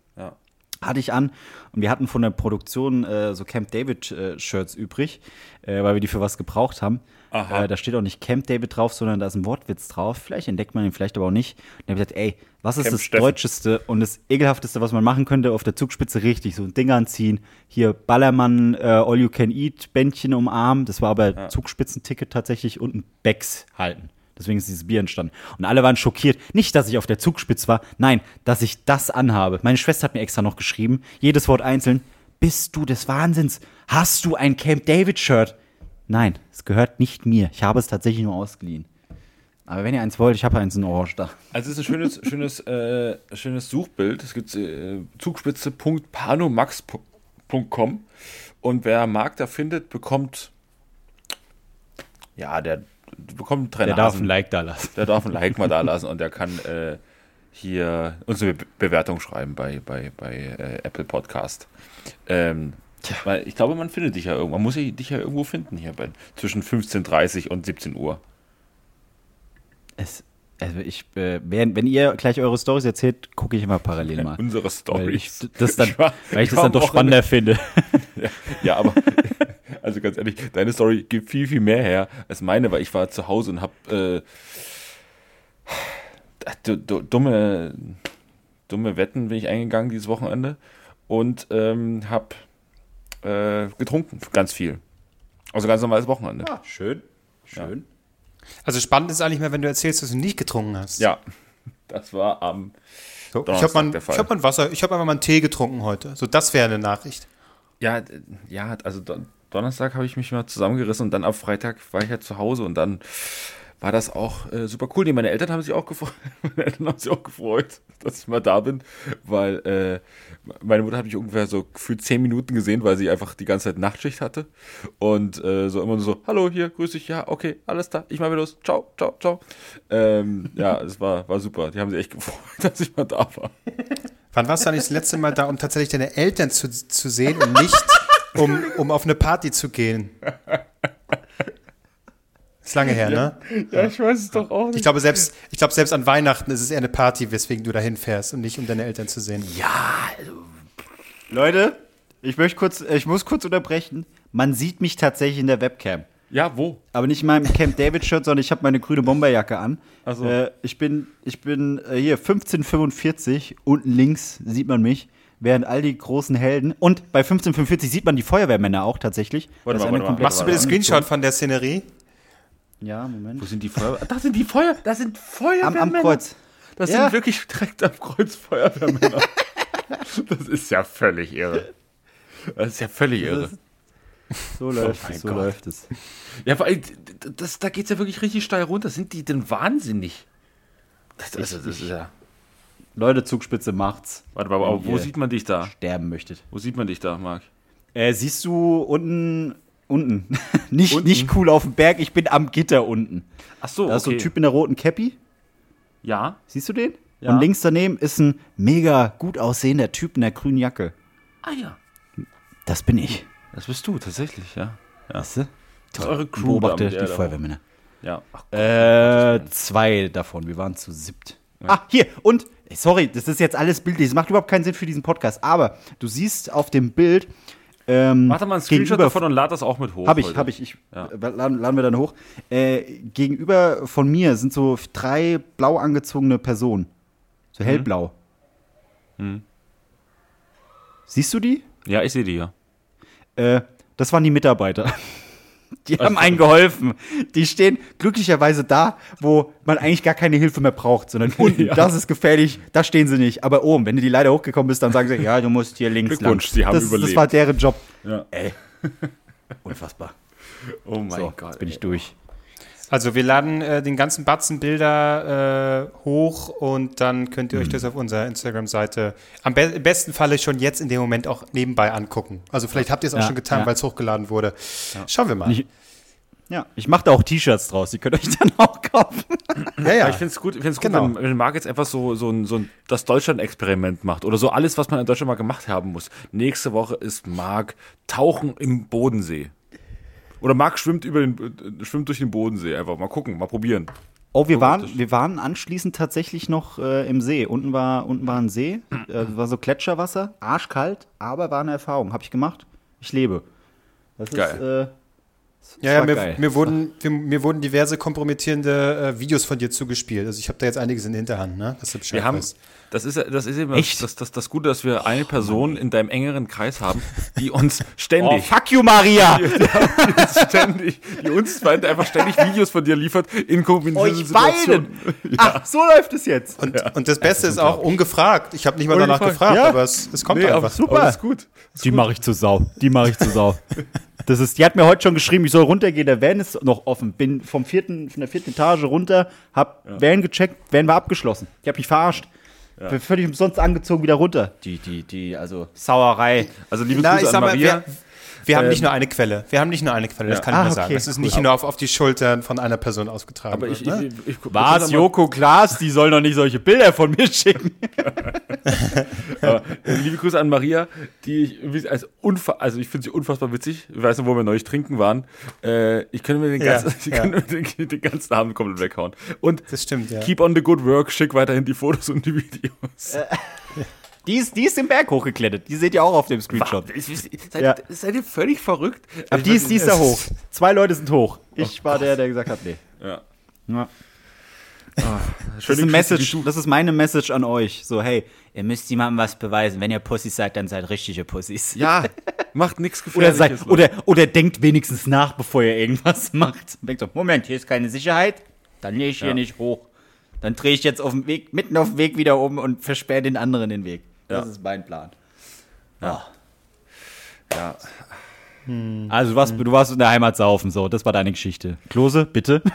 Ja. hatte ich an und wir hatten von der Produktion äh, so Camp David äh, Shirts übrig, äh, weil wir die für was gebraucht haben. Aha. Äh, da steht auch nicht Camp David drauf, sondern da ist ein Wortwitz drauf. Vielleicht entdeckt man ihn, vielleicht aber auch nicht. Und dann habe ich gesagt, ey, was ist Camp das Steffen. Deutscheste und das Ekelhafteste, was man machen könnte auf der Zugspitze? Richtig, so ein Ding anziehen. Hier Ballermann äh, All You Can Eat Bändchen umarmen. Das war aber Zugspitzenticket tatsächlich und ein Becks halten. Deswegen ist dieses Bier entstanden. Und alle waren schockiert. Nicht, dass ich auf der Zugspitze war, nein, dass ich das anhabe. Meine Schwester hat mir extra noch geschrieben, jedes Wort einzeln. Bist du des Wahnsinns? Hast du ein Camp David-Shirt? Nein, es gehört nicht mir. Ich habe es tatsächlich nur ausgeliehen. Aber wenn ihr eins wollt, ich habe eins in Orange da. Also es ist ein schönes, schönes, äh, schönes Suchbild. Es gibt äh, zugspitze.panomax.com und wer mag da findet, bekommt ja, der bekommt drei Der darf ein Like da lassen. Der darf ein Like mal da lassen und der kann äh, hier unsere Be Bewertung schreiben bei, bei, bei äh, Apple Podcast. Ähm, weil ich glaube, man findet dich ja irgendwo. Man muss dich ja irgendwo finden hier bei, zwischen 15.30 und 17 Uhr. Es, also ich, äh, wenn, wenn ihr gleich eure Stories erzählt, gucke ich immer parallel mal. Unsere Weil ich Stories. das dann, Ich war- weil ich das dann doch spannender finde. Ja, ja, aber also ganz ehrlich, deine Story gibt viel, viel mehr her als meine, weil ich war zu Hause und habe äh, du- du- dumme, dumme Wetten bin ich eingegangen dieses Wochenende und ähm, habe äh, getrunken, ganz viel. Also ganz normales Wochenende. schön. Schön. Also spannend ist eigentlich mehr, wenn du erzählst, dass du nicht getrunken hast. Ja, das war am So, ich Donnerstag habe mal, der Fall. ich hab mal ein Wasser, ich habe einfach mal einen Tee getrunken heute. So, das wäre eine Nachricht. Ja, ja, also Donnerstag habe ich mich mal zusammengerissen und dann ab Freitag war ich ja zu Hause und dann war das auch äh, super cool. Nee, meine Eltern haben sich auch gefreut. Meine Eltern haben sich auch gefreut, dass ich mal da bin, weil äh, meine Mutter hat mich ungefähr so für zehn Minuten gesehen, weil sie einfach die ganze Zeit Nachtschicht hatte und äh, so immer nur so, hallo hier, grüß dich, ja, okay, alles klar, ich mal wieder los, ciao, ciao, ciao. Ähm, ja, es war, war super. Die haben sich echt gefreut, dass ich mal da war. Wann warst du eigentlich das letzte Mal da, um tatsächlich deine Eltern zu, zu sehen und nicht, um, um auf eine Party zu gehen? Ist lange her, ne? Ja, ich weiß es doch auch Ich glaube, selbst, ich glaube, selbst an Weihnachten ist es eher eine Party, weswegen du dahin fährst und nicht, um deine Eltern zu sehen. Leute, ich möchte kurz, ich muss kurz unterbrechen. Man sieht mich tatsächlich in der Webcam. Ja, wo? Aber nicht in meinem Camp David Shirt, sondern ich habe meine grüne Bomberjacke an. Ach so. Äh, ich bin, ich bin äh, hier 1545, unten links sieht man mich, während all die großen Helden. Und bei 1545 sieht man die Feuerwehrmänner auch tatsächlich. Warte Das mal, warte mal. Machst du bitte Screenshot von der Szenerie? Ja, Moment. Wo sind die Feuer? Da sind die Feuer, da sind Feuerwehrmänner. Am, am Kreuz. Das Ja. sind wirklich direkt am Kreuz Feuerwehrmänner. das ist ja völlig irre. Das ist ja völlig irre. So läuft mein es, so Gott. läuft es. Ja, vor allem, das, da geht's ja wirklich richtig steil runter. Sind die denn wahnsinnig? Das, also, das ist ja. Leute, Zugspitze macht's. Warte mal, aber wo sieht man dich da? sterben möchtet. Wo sieht man dich da, Marc? Äh, siehst du unten, unten, nicht, Unten? nicht cool auf dem Berg, ich bin am Gitter unten. Ach so, Da ist so ein Typ in der roten Cappy, Ja. siehst du den? Ja. Und links daneben ist ein mega gut aussehender Typ in der grünen Jacke. Ah ja. Das bin ich. Das bist du, tatsächlich, ja. ja. Weißt du? Das ist eure Crew. Beobachte die Feuerwehrmänner. Ja. Ach, Äh, zwei davon. Wir waren zu siebt. Ah, hier. Und, sorry, das ist jetzt alles bildlich. Das macht überhaupt keinen Sinn für diesen Podcast. Aber du siehst auf dem Bild. Ähm, Mach doch mal einen Screenshot davon und lad das auch mit hoch. Hab ich, heute. hab ich. ich Ja. laden, laden wir dann hoch. Äh, gegenüber von mir sind so drei blau angezogene Personen. So Mhm. hellblau. Siehst du die? Ja, ich sehe die ja. Äh, das waren die Mitarbeiter. Die haben Also- einen geholfen. Die stehen glücklicherweise da, wo man eigentlich gar keine Hilfe mehr braucht, sondern unten, Ja. das ist gefährlich, da stehen sie nicht. Aber oben, wenn du die Leiter hochgekommen bist, dann sagen sie, ja, du musst hier links lang. Glückwunsch, sie haben das, Das überlebt. war deren Job. Ja. Ey. Unfassbar. Oh mein So, Gott. jetzt bin ich durch. Also wir laden äh, den ganzen Batzen Bilder äh, hoch und dann könnt ihr euch Mhm. das auf unserer Instagram-Seite am be im besten Falle schon jetzt in dem Moment auch nebenbei angucken. Also vielleicht habt ihr es auch Ja, schon getan, ja. weil es hochgeladen wurde. Schauen wir mal. Nicht- Ja, ich mache da auch T-Shirts draus, die könnt ihr euch dann auch kaufen. ja, ja. Ja, ich finde es gut, ich find's gut Genau. wenn, wenn Marc jetzt einfach so, so, ein, so ein, das Deutschland-Experiment macht oder so alles, was man in Deutschland mal gemacht haben muss. Nächste Woche ist Marc Tauchen im Bodensee. Oder Marc schwimmt, über den, äh, schwimmt durch den Bodensee. Einfach mal gucken, mal probieren. Oh, wir waren, wir waren anschließend tatsächlich noch äh, im See. Unten war, unten war ein See, äh, war so Gletscherwasser, arschkalt, aber war eine Erfahrung. Habe ich gemacht. Ich lebe. Das ist, Geil. äh, Ja, ja mir, mir, wurden, mir, mir wurden diverse kompromittierende äh, Videos von dir zugespielt. Also ich habe da jetzt einiges in der Hinterhand, ne? Dass du Bescheid Wir haben, das ist, das ist eben Echt? das, das, das Gute, dass wir eine Person in deinem engeren Kreis haben, die uns Oh, ständig, fuck you, Maria! die, uns ständig, die uns beide einfach ständig Videos von dir liefert in kombinierten Euch beiden! Ach, so läuft es jetzt. Und, und das Beste ist auch ungefragt. Ich habe nicht mal danach gefragt, ja. aber es, es kommt Nee, einfach. super. Aber ist gut. Die mache ich zu Sau. Die mache ich zu Sau. Das ist, die hat mir heute schon geschrieben, ich soll runtergehen. Der Van ist noch offen. Bin vom vierten, von der vierten Etage runter, hab Van gecheckt, Van war abgeschlossen. Die hat mich verarscht. Bin völlig umsonst angezogen wieder runter. Die, die, die, also Sauerei. Also liebe Na, Grüße ich an sag mal, Maria. Wir, wir haben Ähm, nicht nur eine Quelle. Wir haben nicht nur eine Quelle, das kann Ah, ich mal sagen. okay, Das ist cool. nicht nur auf, auf die Schultern von einer Person ausgetragen. aber ich, wird, ich, ne? ich, ich, Was, Joko Klaas, die soll doch nicht solche Bilder von mir schicken. Aber, äh, liebe Grüße an Maria, die ich als unfa also ich finde sie unfassbar witzig. Ich weiß noch, wo wir neulich trinken waren. Äh, ich könnte mir den Ja, ganzen, ich ja. könnte mir den, den ganzen Abend komplett weghauen. Und Das stimmt, ja. keep on the good work, schick weiterhin die Fotos und die Videos. Die ist, die ist den Berg hochgeklettert. Die seht ihr auch auf dem Screenshot. Seid, Ja. ihr, seid ihr völlig verrückt? Aber die ist, die ist da hoch. Zwei Leute sind hoch. Oh Ich war der, der gesagt hat, nee. Ja. Ja. Das ist, Message, das ist meine Message an euch. So, hey, ihr müsst jemandem was beweisen. Wenn ihr Pussys seid, dann seid richtige Pussys. Ja, macht nichts Oder, Gefährliches. seid, oder, oder denkt wenigstens nach, bevor ihr irgendwas macht. Denkt so, Moment, hier ist keine Sicherheit. Dann gehe ich hier Ja. nicht hoch. Dann drehe ich jetzt auf dem Weg, mitten auf dem Weg wieder um und versperre den anderen den Weg. Das Ja. ist mein Plan. ja. Also du warst, du warst in der Heimat saufen, so, das war deine Geschichte. Klose, bitte.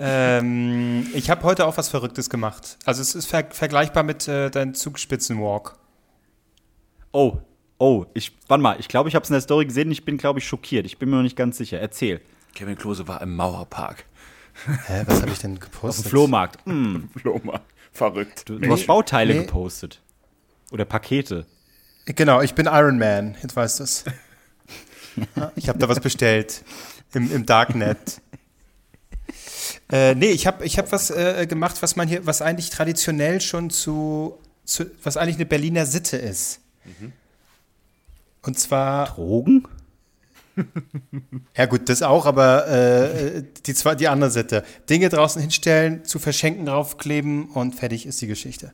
Ähm, ich habe heute auch was Verrücktes gemacht. Also es ist ver vergleichbar mit äh, deinem Zugspitzenwalk. Oh, oh, ich, warte mal, ich glaube, ich habe es in der Story gesehen, ich bin, glaube ich, schockiert. Ich bin mir noch nicht ganz sicher. Erzähl. Kevin Klose war im Mauerpark. Hä, was habe ich denn Auf gepostet? dem Flohmarkt. Hm, Loma. Verrückt. du, du hast Bauteile nee. gepostet. Oder Pakete. Genau, ich bin Iron Man, jetzt weißt du es. Ich habe da was bestellt im, im Darknet. Äh, nee, ich habe ich hab was äh, gemacht, was man hier, was eigentlich traditionell schon zu, zu was eigentlich eine Berliner Sitte ist. Und zwar, Drogen? Ja gut, das auch, aber äh, die, zwei, die andere Sitte. Dinge draußen hinstellen, zu verschenken draufkleben und fertig ist die Geschichte.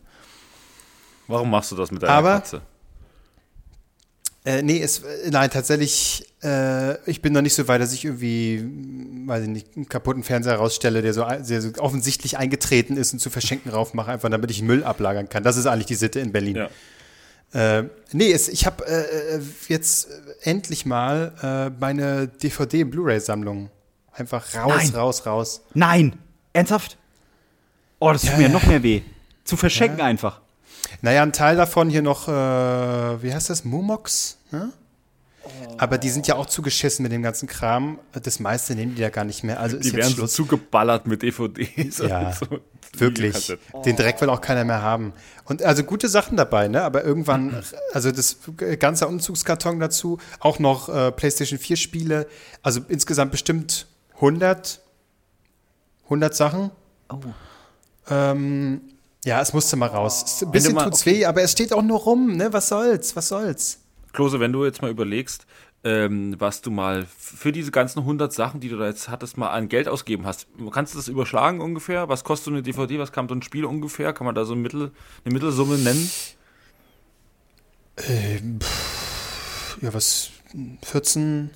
Warum machst du das mit deiner Aber- Katze? Äh, nee, es, äh, nein, tatsächlich, äh, ich bin noch nicht so weit, dass ich irgendwie, mm, weiß ich nicht, einen kaputten Fernseher rausstelle, der so, der so offensichtlich eingetreten ist und zu verschenken raufmache, einfach damit ich Müll ablagern kann. Das ist eigentlich die Sitte in Berlin. Ja. Äh, nee, es, ich habe äh, äh, jetzt äh, endlich mal äh, meine DVD- und Blu-ray-Sammlung einfach raus, Nein. raus, raus. Nein. Ernsthaft? Oh, das tut mir noch mehr weh. Zu verschenken einfach. Naja, ein Teil davon hier noch, äh, wie heißt das, Mumox? Ne? Aber die sind ja auch zugeschissen mit dem ganzen Kram. Das meiste nehmen die ja gar nicht mehr. Also ist Die jetzt werden so zugeballert mit DVDs. Ja, so Wirklich. Den Dreck will auch keiner mehr haben. Und also gute Sachen dabei, ne? Aber irgendwann, also das ganze Umzugskarton dazu, auch noch äh, PlayStation 4 Spiele, also insgesamt bestimmt 100, 100 Sachen. Ähm, ja, es musste mal raus. Es- Ein bisschen tut's weh, aber es steht auch nur rum, ne? Was soll's? Was soll's? Klose, wenn du jetzt mal überlegst, ähm, was du mal für diese ganzen 100 Sachen, die du da jetzt hattest, mal an Geld ausgeben hast, kannst du das überschlagen ungefähr? Was kostet so eine DVD? Was kam so ein Spiel ungefähr? Kann man da so ein Mittel, eine Mittelsumme nennen? Ja, was? 14,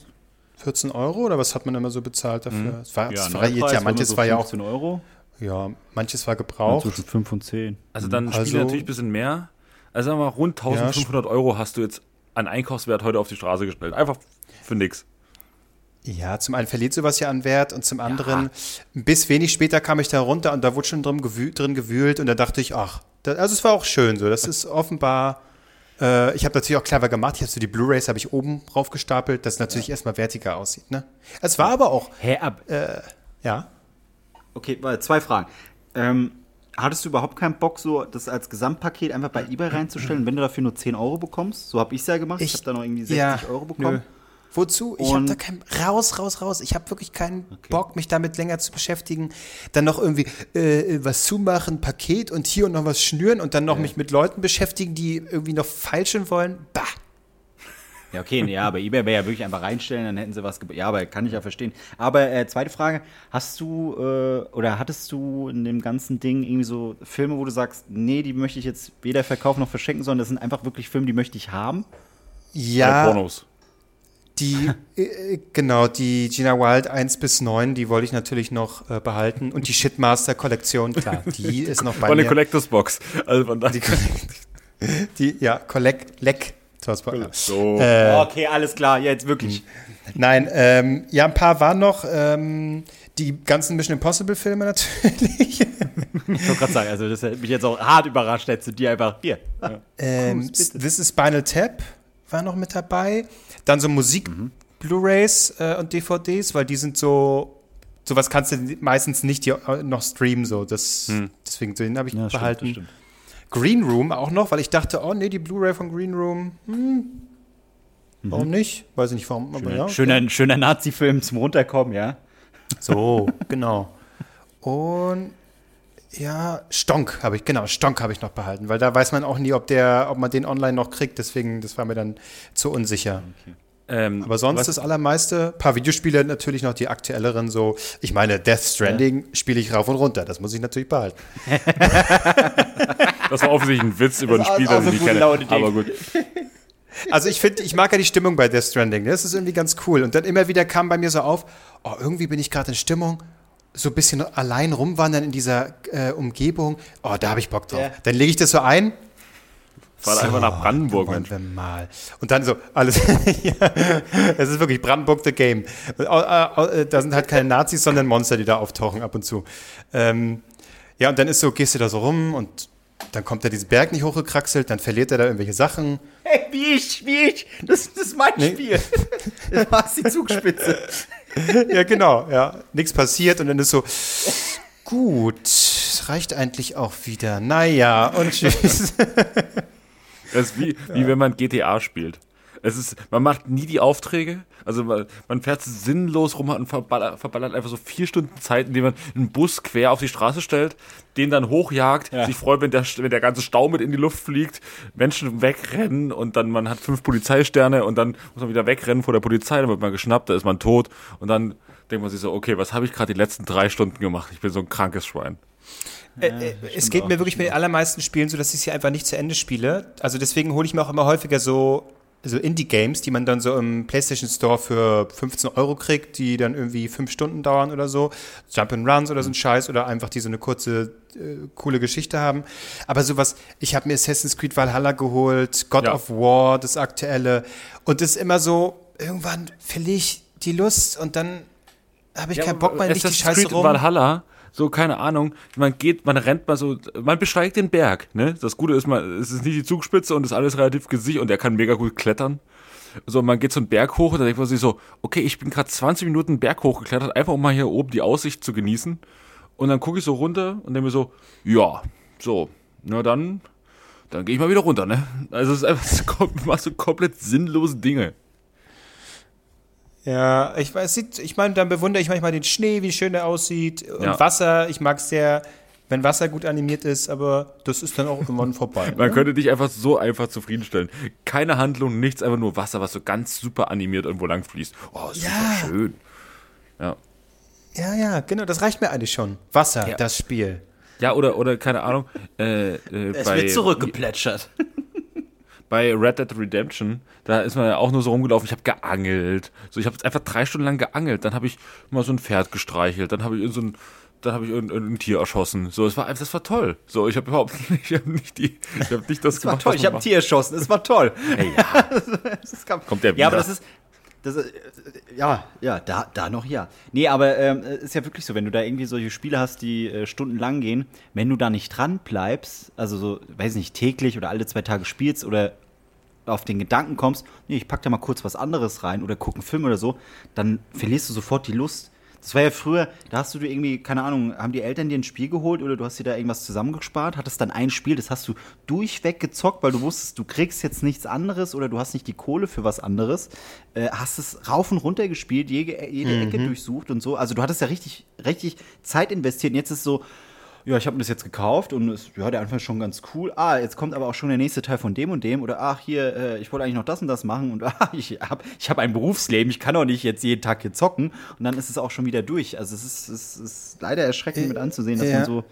14 Euro oder was hat man immer so bezahlt dafür? Es, war, es variiert ja, manches war ja auch, Euro. ja, manches war gebraucht. Zwischen 5 und 10. Also dann Also- Spiele natürlich ein bisschen mehr. Also sagen wir mal, rund 1500 Euro hast du jetzt an Einkaufswert heute auf die Straße gestellt. Einfach für nix. Ja, zum einen verliert sowas ja an Wert und zum anderen, bis wenig später kam ich da runter und da wurde schon drin, gewühlt, drin gewühlt und da dachte ich, ach, da, also es war auch schön so. Das ist offenbar, äh, ich habe natürlich auch clever gemacht. Ich habe so die Blu-Rays habe ich oben drauf gestapelt, dass es natürlich erstmal wertiger aussieht. Ne? Es war aber auch, Hä, ab. ja, Okay, zwei Fragen. Ähm, hattest du überhaupt keinen Bock, so das als Gesamtpaket einfach bei eBay reinzustellen, wenn du dafür nur 10 Euro bekommst? So habe ich es ja gemacht. Ich, habe da noch irgendwie 60 Euro bekommen. Nö. Wozu? Ich habe da kein raus, raus, raus. Ich habe wirklich keinen Bock, mich damit länger zu beschäftigen. Dann noch irgendwie äh, was zumachen, Paket und hier und noch was schnüren und dann noch mich mit Leuten beschäftigen, die irgendwie noch feilschen wollen. Bah. Ja, okay, ja, aber eBay wäre ja wirklich einfach reinstellen, dann hätten sie was Ja, aber kann ich ja verstehen. Aber äh, zweite Frage, hast du äh, oder hattest du in dem ganzen Ding irgendwie so Filme, wo du sagst, nee, die möchte ich jetzt weder verkaufen noch verschenken, sondern das sind einfach wirklich Filme, die möchte ich haben? Ja, Pornos. die, äh, genau, die Gina Wild 1 bis 9, die wollte ich natürlich noch äh, behalten. Und die Shitmaster-Kollektion, klar, die ist noch bei War eine mir. Collectors Box. Also von daher. Die, ja, Collect, Leck. So. Äh, okay, alles klar, jetzt wirklich. Nein, ähm, ja, ein paar waren noch. Ähm, die ganzen Mission Impossible-Filme natürlich. Ich wollte gerade sagen, also das hat mich jetzt auch hart überrascht, hättest du die einfach hier. ähm, Cruise, bitte. This is Spinal Tap war noch mit dabei. Dann so Musik-Blu-Rays äh, und DVDs, weil die sind so. Sowas kannst du meistens nicht hier äh, noch streamen, so. Das, Deswegen, den habe ich Ja, stimmt, behalten. das stimmt. Green Room auch noch, weil ich dachte, oh nee, die Blu-ray von Green Room, hm, warum nicht? Weiß ich nicht warum, aber ja. okay. Schöner, schöner Nazi-Film zum Runterkommen, ja. So, genau. Und ja, Stonk habe ich, genau, Stonk habe ich noch behalten, weil da weiß man auch nie, ob der, ob man den online noch kriegt, deswegen, das war mir dann zu unsicher. Ähm, Aber sonst das allermeiste, paar Videospiele natürlich noch die aktuelleren, so, ich meine, Death Stranding spiele ich rauf und runter, das muss ich natürlich behalten. das war offensichtlich ein Witz über ein Spiel, das so ich nicht kenne. Aber gut. Also ich finde, ich mag ja die Stimmung bei Death Stranding. ne? Das ist irgendwie ganz cool. Und dann immer wieder kam bei mir so auf, oh, irgendwie bin ich gerade in Stimmung, so ein bisschen allein rumwandern in dieser äh, Umgebung. Oh, da habe ich Bock drauf. Ja. Dann lege ich das so ein. Fahr einfach nach Brandenburg, Mensch. wir mal. Und dann so, alles. ja, es ist wirklich Brandenburg the Game. Äh, Da sind halt keine Nazis, sondern Monster, die da auftauchen ab und zu. Ähm, ja, und dann ist so, gehst du da so rum und dann kommt er diesen Berg nicht hochgekraxelt, dann verliert er da irgendwelche Sachen. Hey, wie ich, wie ich. Das, das ist mein Spiel. Das war die Zugspitze. Ja, genau, ja. Nichts passiert und dann ist so, gut, reicht eigentlich auch wieder. Naja, und tschüss. Das ist wie, wie wenn man GTA spielt. Es ist, man macht nie die Aufträge. Also man, man fährt sinnlos rum und verballert, verballert einfach so vier Stunden Zeit, indem man einen Bus quer auf die Straße stellt, den dann hochjagt, sich freut, wenn der, wenn der ganze Stau mit in die Luft fliegt, Menschen wegrennen und dann man hat fünf Polizeisterne und dann muss man wieder wegrennen vor der Polizei, dann wird man geschnappt, da ist man tot und dann denkt man sich so, okay, was habe ich gerade die letzten drei Stunden gemacht? Ich bin so ein krankes Schwein. Äh, äh, es geht mir wirklich mit den allermeisten Spielen so, dass ich sie einfach nicht zu Ende spiele. Also deswegen hole ich mir auch immer häufiger so, so Indie-Games, die man dann so im PlayStation Store für 15 Euro kriegt, die dann irgendwie fünf Stunden dauern oder so. Jump-and-Runs oder so ein Scheiß oder einfach die so eine kurze, äh, coole Geschichte haben. Aber sowas, ich habe mir Assassin's Creed Valhalla geholt, God Ja. of War, das aktuelle. Und das ist immer so, irgendwann verliere ich die Lust und dann habe ich keinen Bock mehr, die Assassin's Scheiße Creed rum. Valhalla, so keine Ahnung, man geht, man rennt mal so, man besteigt den Berg, ne? Das Gute ist, man, es ist nicht die Zugspitze und ist alles relativ gesichert und er kann mega gut klettern. So, man geht so einen Berg hoch und dann denkt man sich so, okay, ich bin gerade 20 Minuten einen Berg hochgeklettert, einfach um mal hier oben die Aussicht zu genießen. Und dann gucke ich so runter und denke mir so, ja, so, na dann, dann gehe ich mal wieder runter, ne? Also es ist einfach, so, du machst so komplett sinnlose Dinge. Ja, ich weiß, sieht- ich meine, dann bewundere ich manchmal den Schnee, wie schön der aussieht. Und Ja. Wasser, ich mag es sehr, wenn Wasser gut animiert ist, aber das ist dann auch irgendwann vorbei. Man ne? könnte dich einfach so einfach zufriedenstellen. Keine Handlung, nichts, einfach nur Wasser, was so ganz super animiert irgendwo lang fließt. Oh, super Ja. schön. Ja. Ja, ja, genau, das reicht mir eigentlich schon. Wasser, Ja. das Spiel. Ja, oder, oder keine Ahnung, äh, äh, Es bei, wird zurückgeplätschert. Bei Red Dead Redemption, da ist man ja auch nur so rumgelaufen, ich habe geangelt. So, ich habe einfach drei Stunden lang geangelt, dann habe ich mal so ein Pferd gestreichelt, dann habe ich so ein dann habe ich ein, Tier erschossen. So, es war einfach, das war toll. So, ich habe überhaupt nicht, ich habe nicht die, ich habe nicht das, Das war gemacht, toll, was ich habe. Tier erschossen, es war toll. Ey, ja. Das kam- Kommt der Ja, aber wieder? das ist. Das, äh, ja, ja, da, da noch ja. Nee, aber ähm, ist ja wirklich so, wenn du da irgendwie solche Spiele hast, die äh, stundenlang gehen, wenn du da nicht dran bleibst, also so, weiß nicht, täglich oder alle zwei Tage spielst oder auf den Gedanken kommst, nee, ich pack da mal kurz was anderes rein oder guck einen Film oder so, dann verlierst du sofort die Lust. Das war ja früher, da hast du dir irgendwie, keine Ahnung, haben die Eltern dir ein Spiel geholt oder du hast dir da irgendwas zusammengespart, hattest dann ein Spiel, das hast du durchweg gezockt, weil du wusstest, du kriegst jetzt nichts anderes oder du hast nicht die Kohle für was anderes, äh, hast es rauf und runter gespielt, jede, jede Ecke durchsucht und so. Also du hattest ja richtig, richtig Zeit investiert. Und jetzt ist so, ja, ich habe mir das jetzt gekauft und es, ja, der Anfang ist schon ganz cool. Ah, jetzt kommt aber auch schon der nächste Teil von dem und dem. Oder ach, hier, äh, ich wollte eigentlich noch das und das machen und ah, ich habe ich hab ein Berufsleben, ich kann doch nicht jetzt jeden Tag hier zocken. Und dann ist es auch schon wieder durch. Also es ist, es ist leider erschreckend mit anzusehen, dass ja. man so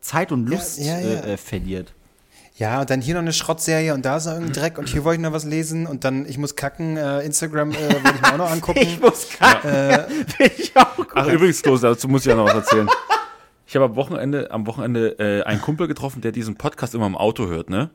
Zeit und Lust ja, ja. Äh, äh, verliert. Ja, und dann hier noch eine Schrottserie und da ist noch irgendein Dreck und hier wollte ich noch was lesen und dann ich muss kacken, äh, Instagram äh, wollte ich mir auch noch angucken. Ich muss gar Bin ich auch gut. Ach, übrigens, los, dazu muss ich ja noch was erzählen. Ich habe am Wochenende, am Wochenende äh, einen Kumpel getroffen, der diesen Podcast immer im Auto hört, ne?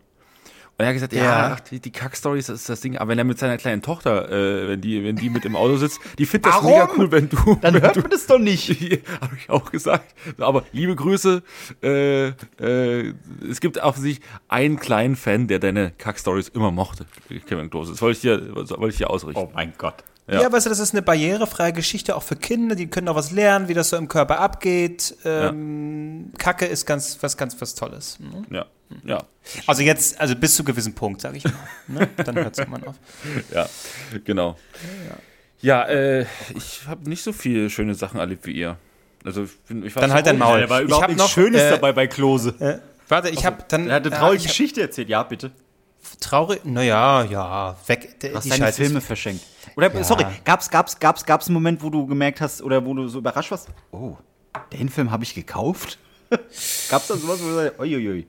Und er hat gesagt, ja, Ja. die, die Kackstories, das ist das Ding. Aber wenn er mit seiner kleinen Tochter, äh, wenn die, wenn die mit im Auto sitzt, die findet das Warum? mega cool, wenn du. Dann wenn hört du, man das doch nicht. Habe ich auch gesagt. Aber liebe Grüße. Äh, äh, es gibt auch sich einen kleinen Fan, der deine Kackstories immer mochte. Kevin Klose. Das wollte ich dir, wollte ich dir ausrichten. Oh mein Gott. Ja. Ja. weißt du, das ist eine barrierefreie Geschichte auch für Kinder, die können auch was lernen, wie das so im Körper abgeht. Ähm, Kacke ist ganz was ganz was Tolles. ne? Ja, ja, Also jetzt, also bis zu einem gewissen Punkt, sage ich mal. Ne? Dann hört es irgendwann auf. ja, genau. Ja, äh, ich habe nicht so viele schöne Sachen erlebt wie ihr. Also ich, bin, ich weiß Dann halt dein Maul. Da war Ich überhaupt hab nichts noch, Schönes äh, dabei bei Klose. Warte, ich habe dann Er hat eine äh, traurige Geschichte erzählt. Ja, bitte. Traurig. Naja, ja, weg. Du hast die deine Scheiße ist- Filme verschenkt. Oder, Ja. sorry, gab's, gab's, gab's, gab's einen Moment, wo du gemerkt hast oder wo du so überrascht warst? Oh, den Film habe ich gekauft? gab's da sowas, wo du sagst, uiuiui.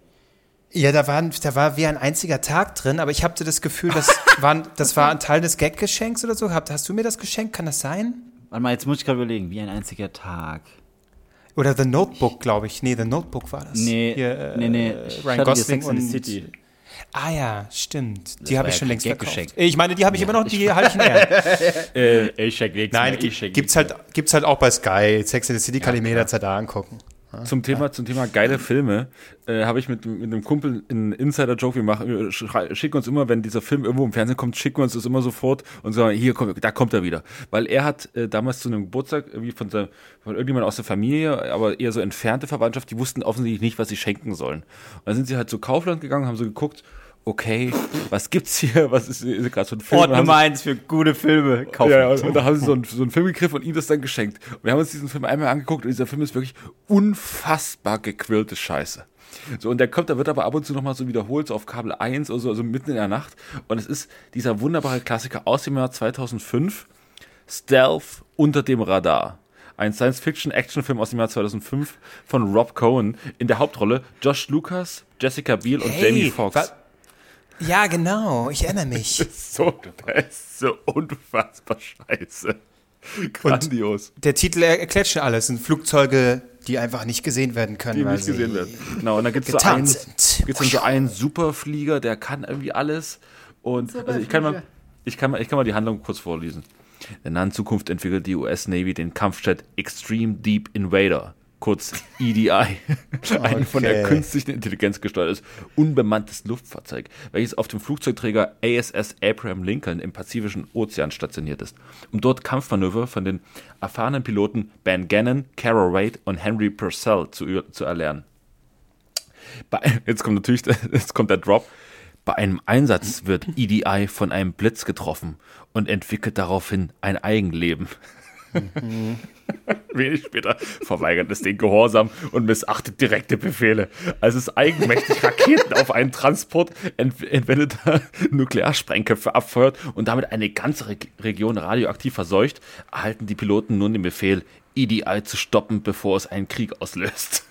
Ja, da, waren, da war wie ein einziger Tag drin, aber ich hatte das Gefühl, das, waren, das war ein Teil des Gag-Geschenks oder so. Hast du mir das geschenkt? Kann das sein? Warte mal, jetzt muss ich gerade überlegen, wie ein einziger Tag. Oder The Notebook, glaube ich. Nee, The Notebook war das. Nee, Hier, äh, nee, nee. Ryan Shuttle Gosling und City. Ah ja, stimmt. Die war habe ich ja schon längst verkauft. Gaggeschenk. Ich meine, die habe ich immer noch, die halte ich in Ehren. Ich check nichts Nein, mehr, ich check gibt's halt, gibt's halt auch bei Sky. Sex and the City kann ich mir jederzeit da angucken. Zum Thema, zum Thema geile Filme äh, habe ich mit, mit einem Kumpel einen Insider-Joke. Wir machen, wir schrei- schicken uns immer, wenn dieser Film irgendwo im Fernsehen kommt, schicken wir uns das immer sofort und sagen, hier kommt, da kommt er wieder. Weil er hat äh, damals zu einem Geburtstag irgendwie von, von irgendjemand aus der Familie, aber eher so entfernte Verwandtschaft, die wussten offensichtlich nicht, was sie schenken sollen. Und dann sind sie halt zu Kaufland gegangen, haben so geguckt, okay, was gibt's hier? Was ist, ist gerade so ein Film? Ort Nummer eins für gute Filme kaufen. ja, und da haben sie so einen, so einen Film gegriffen und ihm das dann geschenkt. Und wir haben uns diesen Film einmal angeguckt und dieser Film ist wirklich unfassbar gequirlte Scheiße. So, und der kommt, da wird aber ab und zu nochmal so wiederholt, so auf Kabel 1 oder so, also mitten in der Nacht. Und es ist dieser wunderbare Klassiker aus dem Jahr 2005, Stealth unter dem Radar. Ein Science-Fiction-Action-Film aus dem Jahr 2005 von Rob Cohen. In der Hauptrolle Josh Lucas, Jessica Biel und Jamie Foxx. Ja, genau. Ich erinnere mich. So, der ist so unfassbar scheiße. Grandios. Der Titel er- erklärt schon alles. Sind Flugzeuge, die einfach nicht gesehen werden können. die weil nicht gesehen werden. Genau, und dann gibt es so einen, gibt's so einen Superflieger, der kann irgendwie alles. Und also ich kann mal, ich kann mal, ich kann mal die Handlung kurz vorlesen. In der nahen Zukunft entwickelt die US Navy den Kampfjet Extreme Deep Invader, kurz EDI, ein von der Okay. künstlichen Intelligenz gesteuertes unbemanntes Luftfahrzeug, welches auf dem Flugzeugträger ASS Abraham Lincoln im Pazifischen Ozean stationiert ist, um dort Kampfmanöver von den erfahrenen Piloten Ben Gannon, Carol Wade und Henry Purcell zu, zu erlernen. Bei, jetzt kommt natürlich jetzt kommt der Drop. Bei einem Einsatz wird EDI von einem Blitz getroffen und entwickelt daraufhin ein Eigenleben. Wenig später verweigert es den Gehorsam und missachtet direkte Befehle. Als es eigenmächtig Raketen auf einen Transport ent entwendeter Nuklearsprengköpfe abfeuert und damit eine ganze Re Region radioaktiv verseucht, erhalten die Piloten nun den Befehl, EDI zu stoppen, bevor es einen Krieg auslöst.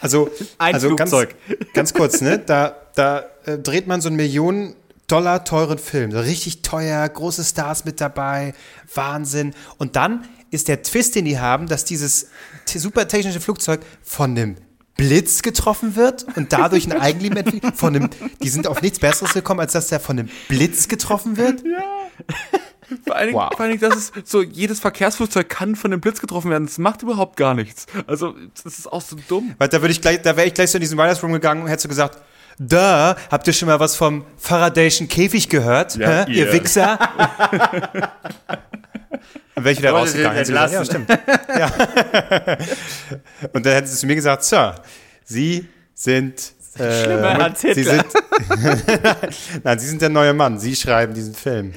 Also, Ein also Flugzeug. Ganz, ganz kurz, ne? Da, da äh, dreht man so einen Millionen Dollar teuren Film. So richtig teuer, große Stars mit dabei, Wahnsinn. Und dann ist der Twist, den die haben, dass dieses super technische Flugzeug von einem Blitz getroffen wird und dadurch ein Eigenleben entwickelt. Von einem, die sind auf nichts Besseres gekommen, als dass der von einem Blitz getroffen wird. Vor allen, Dingen, Wow. vor allen Dingen, das ist so, jedes Verkehrsflugzeug kann von dem Blitz getroffen werden. Das macht überhaupt gar nichts. Also, das ist auch so dumm. Weil da würde ich gleich, da wäre ich gleich so in diesen Writers Room gegangen und hätte so gesagt, da, habt ihr schon mal was vom Faradayschen Käfig gehört? Ja, ihr ihr. Wichser? Dann wäre ich wieder rausgegangen. sie gesagt, ja, stimmt. ja. Und dann hätte sie zu mir gesagt, Sir, Sie sind äh, Schlimmer als Sie Hitler. sind, Nein, Sie sind der neue Mann. Sie schreiben diesen Film.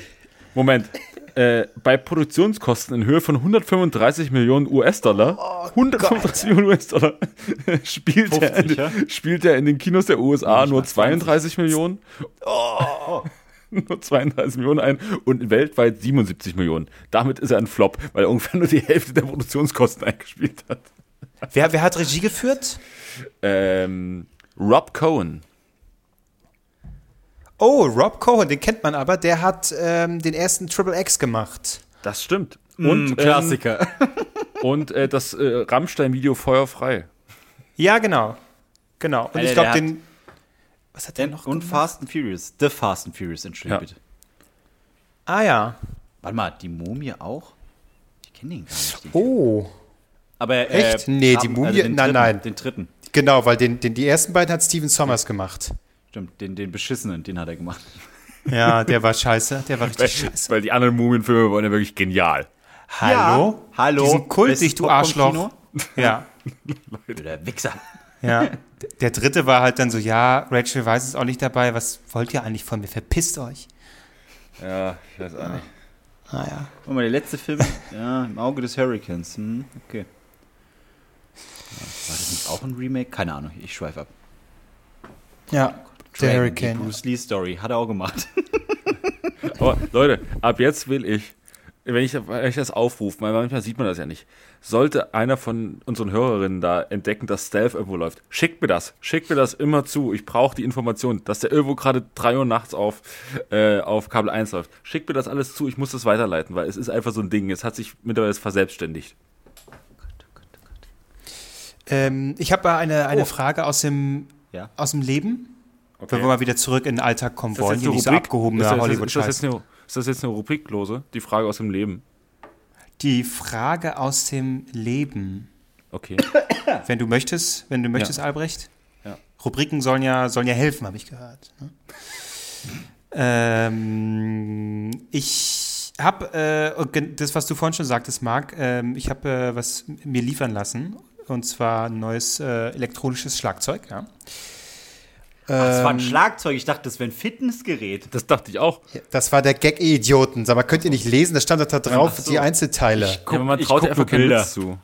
Moment. Äh, bei Produktionskosten in Höhe von 135 Millionen US-Dollar, 135 Millionen US-Dollar, spielt, er in, 50, ja? den- spielt er in den Kinos der USA nur 32 Millionen. nur 32 Millionen ein und weltweit 77 Millionen. Damit ist er ein Flop, weil er ungefähr nur die Hälfte der Produktionskosten eingespielt hat. Wer, wer hat Regie geführt? Ähm, Rob Cohen. Oh, Rob Cohen, den kennt man aber. Der hat ähm, den ersten Triple X gemacht. Das stimmt. Und ähm, Klassiker. und äh, das äh, Rammstein-Video Feuerfrei. Ja, genau. Genau. Und Alter, ich glaube, den. Was hat der noch und gemacht? Fast and Furious. The Fast and Furious, entschuldige Ja. bitte. Ah ja. Warte mal, die Mumie auch? Ich kenne den gar nicht. Den Oh. Aber, äh, Echt? Nee, die Raben- Mumie- den nein, dritten, nein. Den dritten. Genau, weil den, den, die ersten beiden hat Steven Sommers gemacht. Stimmt, den, den beschissenen, den hat er gemacht. Ja, der war scheiße. Der war richtig scheiße. Weil die anderen Mumienfilme waren ja wirklich genial. Hallo? hallo. Die sind kultig, du Arschloch. Ja. Der Wichser. Ja. Der dritte war halt dann so, ja, Rachel Weisz ist auch nicht dabei. Was wollt ihr eigentlich von mir? Verpisst euch. Ja, ich weiß auch nicht. Naja. Guck mal, der letzte Film, ja, im Auge des Hurricanes. Hm, okay. Ja, war das nicht auch ein Remake? Keine Ahnung, ich schweife ab. Ja. Dragon, Der Die Hurricane. Bruce Lee Story, hat er auch gemacht. Aber Leute, ab jetzt will ich, wenn ich, wenn ich das aufrufe, weil manchmal sieht man das ja nicht, sollte einer von unseren Hörerinnen da entdecken, dass Stealth irgendwo läuft, schickt mir das. Schickt mir das immer zu. Ich brauche die Information, dass der irgendwo gerade 3 Uhr nachts auf, äh, auf Kabel 1 läuft. Schickt mir das alles zu. Ich muss das weiterleiten, weil es ist einfach so ein Ding. Es hat sich mittlerweile verselbstständigt. Ähm, ich habe eine, eine Oh. Frage aus dem, Ja. aus dem Leben. Okay. Wenn wir mal wieder zurück in den Alltag kommen Ist wollen. Hier Rubrik? abgehobene ist das, ist, das, Hollywood-Scheiß. jetzt eine, ist das jetzt eine Rubriklose? Die Frage aus dem Leben. Die Frage aus dem Leben. Okay. Wenn du möchtest, wenn du möchtest, Albrecht. Ja. Rubriken sollen ja, sollen ja helfen, habe ich gehört. Ne? ähm, ich habe, äh, das, was du vorhin schon sagtest, Marc, ähm, ich habe äh, was mir liefern lassen. Und zwar ein neues äh, elektronisches Schlagzeug. Ja. Das war ein Ähm, Schlagzeug, ich dachte, das wäre ein Fitnessgerät. Das dachte ich auch. Das war der Gag, ihr Idioten. Sag mal, könnt ihr nicht lesen? Da stand doch da drauf, so. die Einzelteile. Ja, man ich traut guck dir einfach nur keinen Bilder. Zu.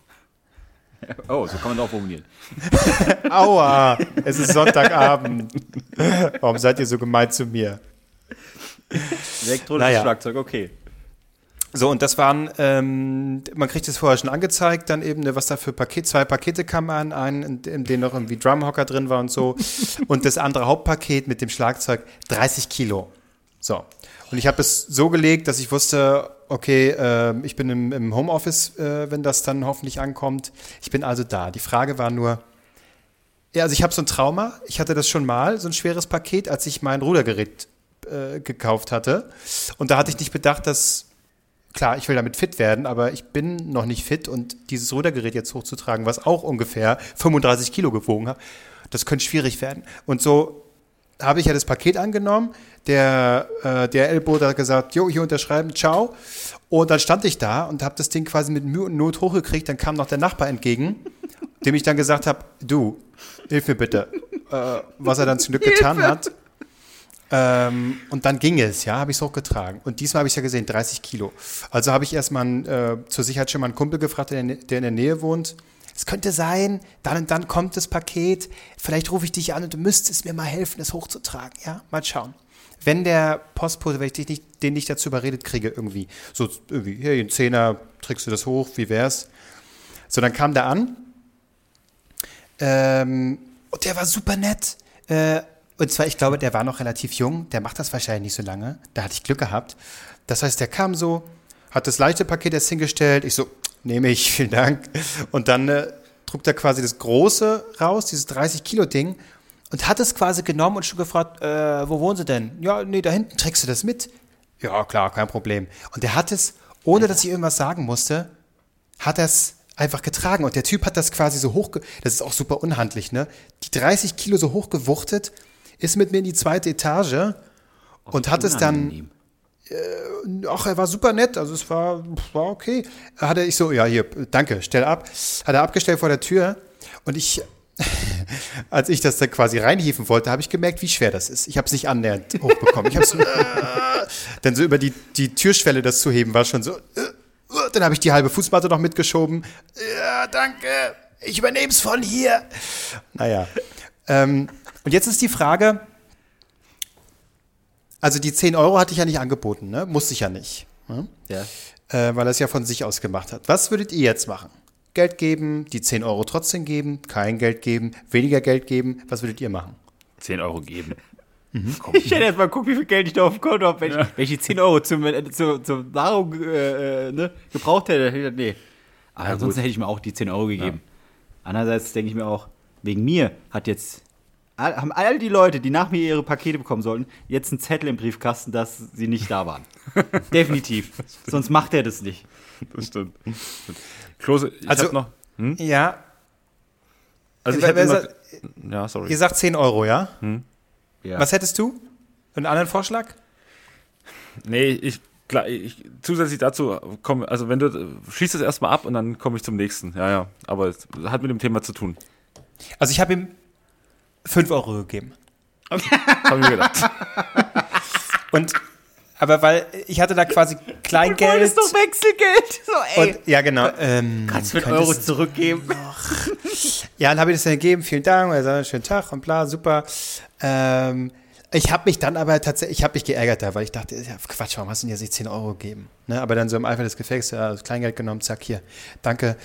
Oh, so kann man auch formulieren. Aua, es ist Sonntagabend. Warum seid ihr so gemein zu mir? Elektronisches Naja. Schlagzeug, okay. So, und das waren, ähm, man kriegt es vorher schon angezeigt, dann eben, ne, was da für Paket, zwei Pakete kamen an, einen, in, in denen noch irgendwie Drumhocker drin war und so. und das andere Hauptpaket mit dem Schlagzeug 30 Kilo. So. Und ich habe es so gelegt, dass ich wusste, okay, ähm, ich bin im, im Homeoffice, äh, wenn das dann hoffentlich ankommt. Ich bin also da. Die Frage war nur, ja, also ich habe so ein Trauma. Ich hatte das schon mal, so ein schweres Paket, als ich mein Rudergerät äh, gekauft hatte. Und da hatte ich nicht bedacht, dass, klar, ich will damit fit werden, aber ich bin noch nicht fit und dieses Rudergerät jetzt hochzutragen, was auch ungefähr 35 Kilo gewogen hat, das könnte schwierig werden. Und so habe ich ja das Paket angenommen. Der, äh, der Ellbote hat gesagt, jo, hier unterschreiben, ciao. Und dann stand ich da und habe das Ding quasi mit Mühe und Not hochgekriegt. Dann kam noch der Nachbar entgegen, dem ich dann gesagt habe, du, hilf mir bitte. Äh, was er dann zum Glück getan hat. Ähm, und dann ging es, ja, habe ich es hochgetragen. Und diesmal habe ich ja gesehen, 30 Kilo. Also habe ich erstmal äh, zur Sicherheit schon mal einen Kumpel gefragt, der in, der in der Nähe wohnt. Es könnte sein, dann und dann kommt das Paket. Vielleicht rufe ich dich an und du müsstest mir mal helfen, das hochzutragen. Ja, mal schauen. Wenn der Postbote, wenn ich dich nicht, den nicht dazu überredet kriege, irgendwie, so irgendwie, hier, einen Zehner, trägst du das hoch, wie wär's? So, dann kam der an. Ähm, und der war super nett. Äh, und zwar, ich glaube, der war noch relativ jung. Der macht das wahrscheinlich nicht so lange. Da hatte ich Glück gehabt. Das heißt, der kam so, hat das leichte Paket erst hingestellt. Ich so, nehme ich, vielen Dank. Und dann äh, trug er quasi das große raus, dieses 30-Kilo-Ding. Und hat es quasi genommen und schon gefragt, äh, wo wohnen Sie denn? Ja, nee, da hinten trägst du das mit. Ja, klar, kein Problem. Und der hat es, ohne dass ich irgendwas sagen musste, hat er es einfach getragen. Und der Typ hat das quasi so hoch, das ist auch super unhandlich, ne? Die 30 Kilo so hochgewuchtet, ist mit mir in die zweite Etage und hat es dann, Unangenehm. ach, er war super nett, also es war, war okay. Hatte ich so, ja, hier, danke, stell ab. Hat er abgestellt vor der Tür und ich, als ich das dann quasi reinhieven wollte, habe ich gemerkt, wie schwer das ist. Ich habe es nicht annähernd hochbekommen. Ich habe so, äh, dann so über die, die Türschwelle das zu heben, war schon so. Äh, äh, dann habe ich die halbe Fußmatte noch mitgeschoben. Ja, danke. Ich übernehme es von hier. Naja. Ähm, und jetzt ist die Frage, also die 10 Euro hatte ich ja nicht angeboten, ne? Musste ich ja nicht. Ne? Ja. Äh, weil er es ja von sich aus gemacht hat. Was würdet ihr jetzt machen? Geld geben, die 10 Euro trotzdem geben, kein Geld geben, weniger Geld geben. Was würdet ihr machen? 10 Euro geben. Ich hätte erst mal gucken, wie viel Geld ich da auf dem Konto habe, wenn, ich- wenn ich die 10 Euro zum, äh, zur, zur Nahrung äh, äh, ne, gebraucht hätte. hätte ich gesagt, Nee. Aber ansonsten hätte ich mir auch die 10 Euro gegeben. Andererseits denke ich mir auch, wegen mir hat jetzt, all- haben all die Leute, die nach mir ihre Pakete bekommen sollten, jetzt einen Zettel im Briefkasten, dass sie nicht da waren. Definitiv. Sonst macht er das nicht. Das stimmt. Klose, ich Also- hab noch. Ja, Also ich wer- hätte wer noch, Ja, sorry. ihr sagt 10 Euro, ja? Ja. Was hättest du? Einen anderen Vorschlag? Nee, ich, klar, ich zusätzlich dazu komme, also wenn du schießt es erstmal ab und dann komme ich zum nächsten. Ja, ja. Aber es hat mit dem Thema zu tun. Also ich habe ihm 5 Euro gegeben. Hab ich mir gedacht. Und aber weil ich hatte da quasi Kleingeld. ist doch Wechselgeld. So, ey. Und, ja, genau. Ähm, Kannst du 5 könntest- Euro zurückgeben? Ja, dann habe ich das dann gegeben. Vielen Dank. Er sagt, schönen Tag und bla, super. Ähm, ich habe mich dann aber tatsächlich, ich habe mich geärgert da, weil ich dachte, ja, Quatsch, warum hast du denn jetzt nicht 10 Euro gegeben? Ne? Aber dann so im Eifer des Gefechts, ja, das Kleingeld genommen, zack, hier, danke.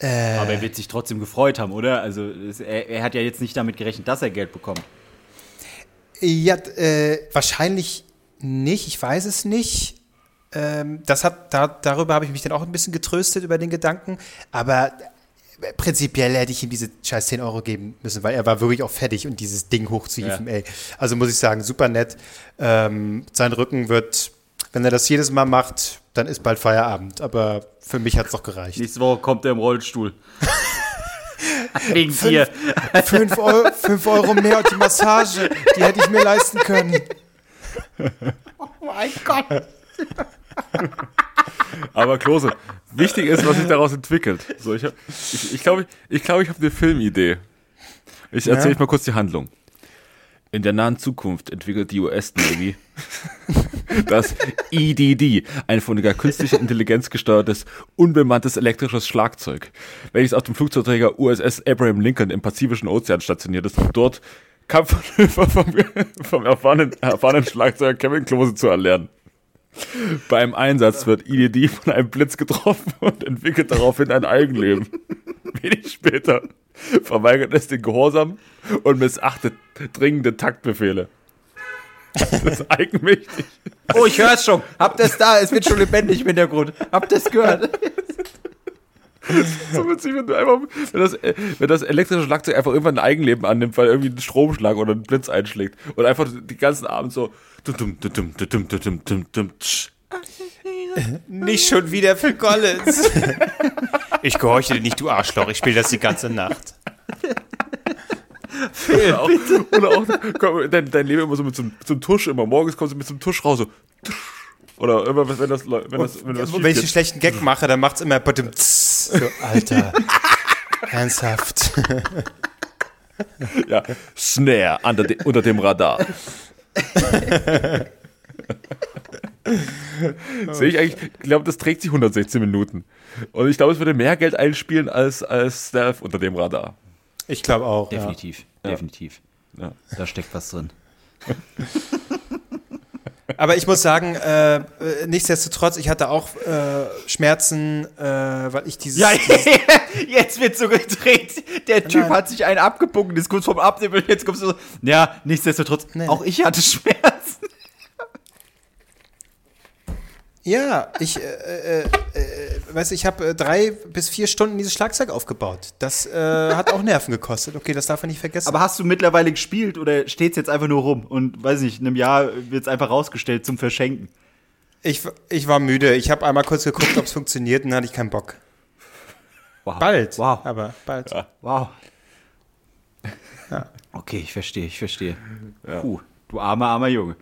Äh, Aber er wird sich trotzdem gefreut haben, oder? Also er, er hat ja jetzt nicht damit gerechnet, dass er Geld bekommt. Ja, äh, wahrscheinlich nicht, ich weiß es nicht. Ähm, das hat, da, darüber habe ich mich dann auch ein bisschen getröstet über den Gedanken. Aber äh, prinzipiell hätte ich ihm diese scheiß 10 Euro geben müssen, weil er war wirklich auch fertig und dieses Ding hochzuhieven, Ja. ey. Also muss ich sagen, super nett. Ähm, sein Rücken wird, wenn er das jedes Mal macht, dann ist bald Feierabend. Aber für mich hat es doch gereicht. Nächste Woche kommt er im Rollstuhl. Wegen dir. 5 Euro, fünf Euro mehr und die Massage, die hätte ich mir leisten können. mein Gott. Aber Klose, wichtig ist, was sich daraus entwickelt. So, ich glaube, ich, ich, glaub, ich, ich, glaub, ich habe eine Filmidee. Ich erzähle Ja? euch mal kurz die Handlung. In der nahen Zukunft entwickelt die US-Navy das EDD, ein von der künstlicher Intelligenz gesteuertes, unbemanntes elektrisches Schlagzeug, welches auf dem Flugzeugträger USS Abraham Lincoln im Pazifischen Ozean stationiert ist, um dort Kampfmanöver vom, vom erfahrenen, erfahrenen Schlagzeuger Kevin Klose zu erlernen. Beim Einsatz wird IDD von einem Blitz getroffen und entwickelt daraufhin ein Eigenleben. Wenig später verweigert es den Gehorsam und missachtet dringende Taktbefehle. Das ist eigenmächtig. Oh, ich hör's schon. Habt es da? Es wird schon lebendig im Hintergrund. Habt es gehört? so witzig, wenn, einfach, wenn, das, wenn das elektrische Schlagzeug einfach irgendwann ein Eigenleben annimmt, weil irgendwie ein Stromschlag oder ein Blitz einschlägt und einfach die ganzen Abend so nicht schon wieder für Collins. Ich gehorche dir nicht, du Arschloch. Ich spiele das die ganze Nacht. Oder auch, oder auch komm, dein, dein Leben immer so mit so, einem- so einem Tusch, immer morgens kommst du mit so einem Tusch raus, so oder immer, wenn das, wenn das, wenn das Wenn ich einen schlechten Gag mache, dann macht's immer badum, tss. so, Alter. Ernsthaft. ja, Snare unter, de, unter dem Radar. Sehe ich eigentlich, ich glaube, das trägt sich 116 Minuten. Und ich glaube, es würde mehr Geld einspielen als, als Stealth unter dem Radar. Ich glaube auch. Ja. Definitiv, definitiv. Ja. Da steckt was drin. Aber ich muss sagen, äh, äh, nichtsdestotrotz, ich hatte auch äh, Schmerzen, äh, weil ich dieses. Ja, jetzt wird so gedreht. Der Typ Nein. hat sich einen abgepunkt, ist kurz vorm Abnippeln. Jetzt kommst du so. Ja, nichtsdestotrotz, Nee. auch ich hatte Schmerzen. Ja, ich, äh, äh, äh, weiß ich habe äh, drei bis vier Stunden dieses Schlagzeug aufgebaut. Das äh, hat auch Nerven gekostet. Okay, das darf man nicht vergessen. Aber hast du mittlerweile gespielt oder steht es jetzt einfach nur rum? Und weiß nicht, in einem Jahr wird es einfach rausgestellt zum Verschenken. ich, ich war müde. Ich habe einmal kurz geguckt, ob es funktioniert, und dann hatte ich keinen Bock. Wow. Bald. Wow. Aber bald. Wow. Ja. Okay, ich verstehe, ich verstehe. Puh, du armer, armer Junge.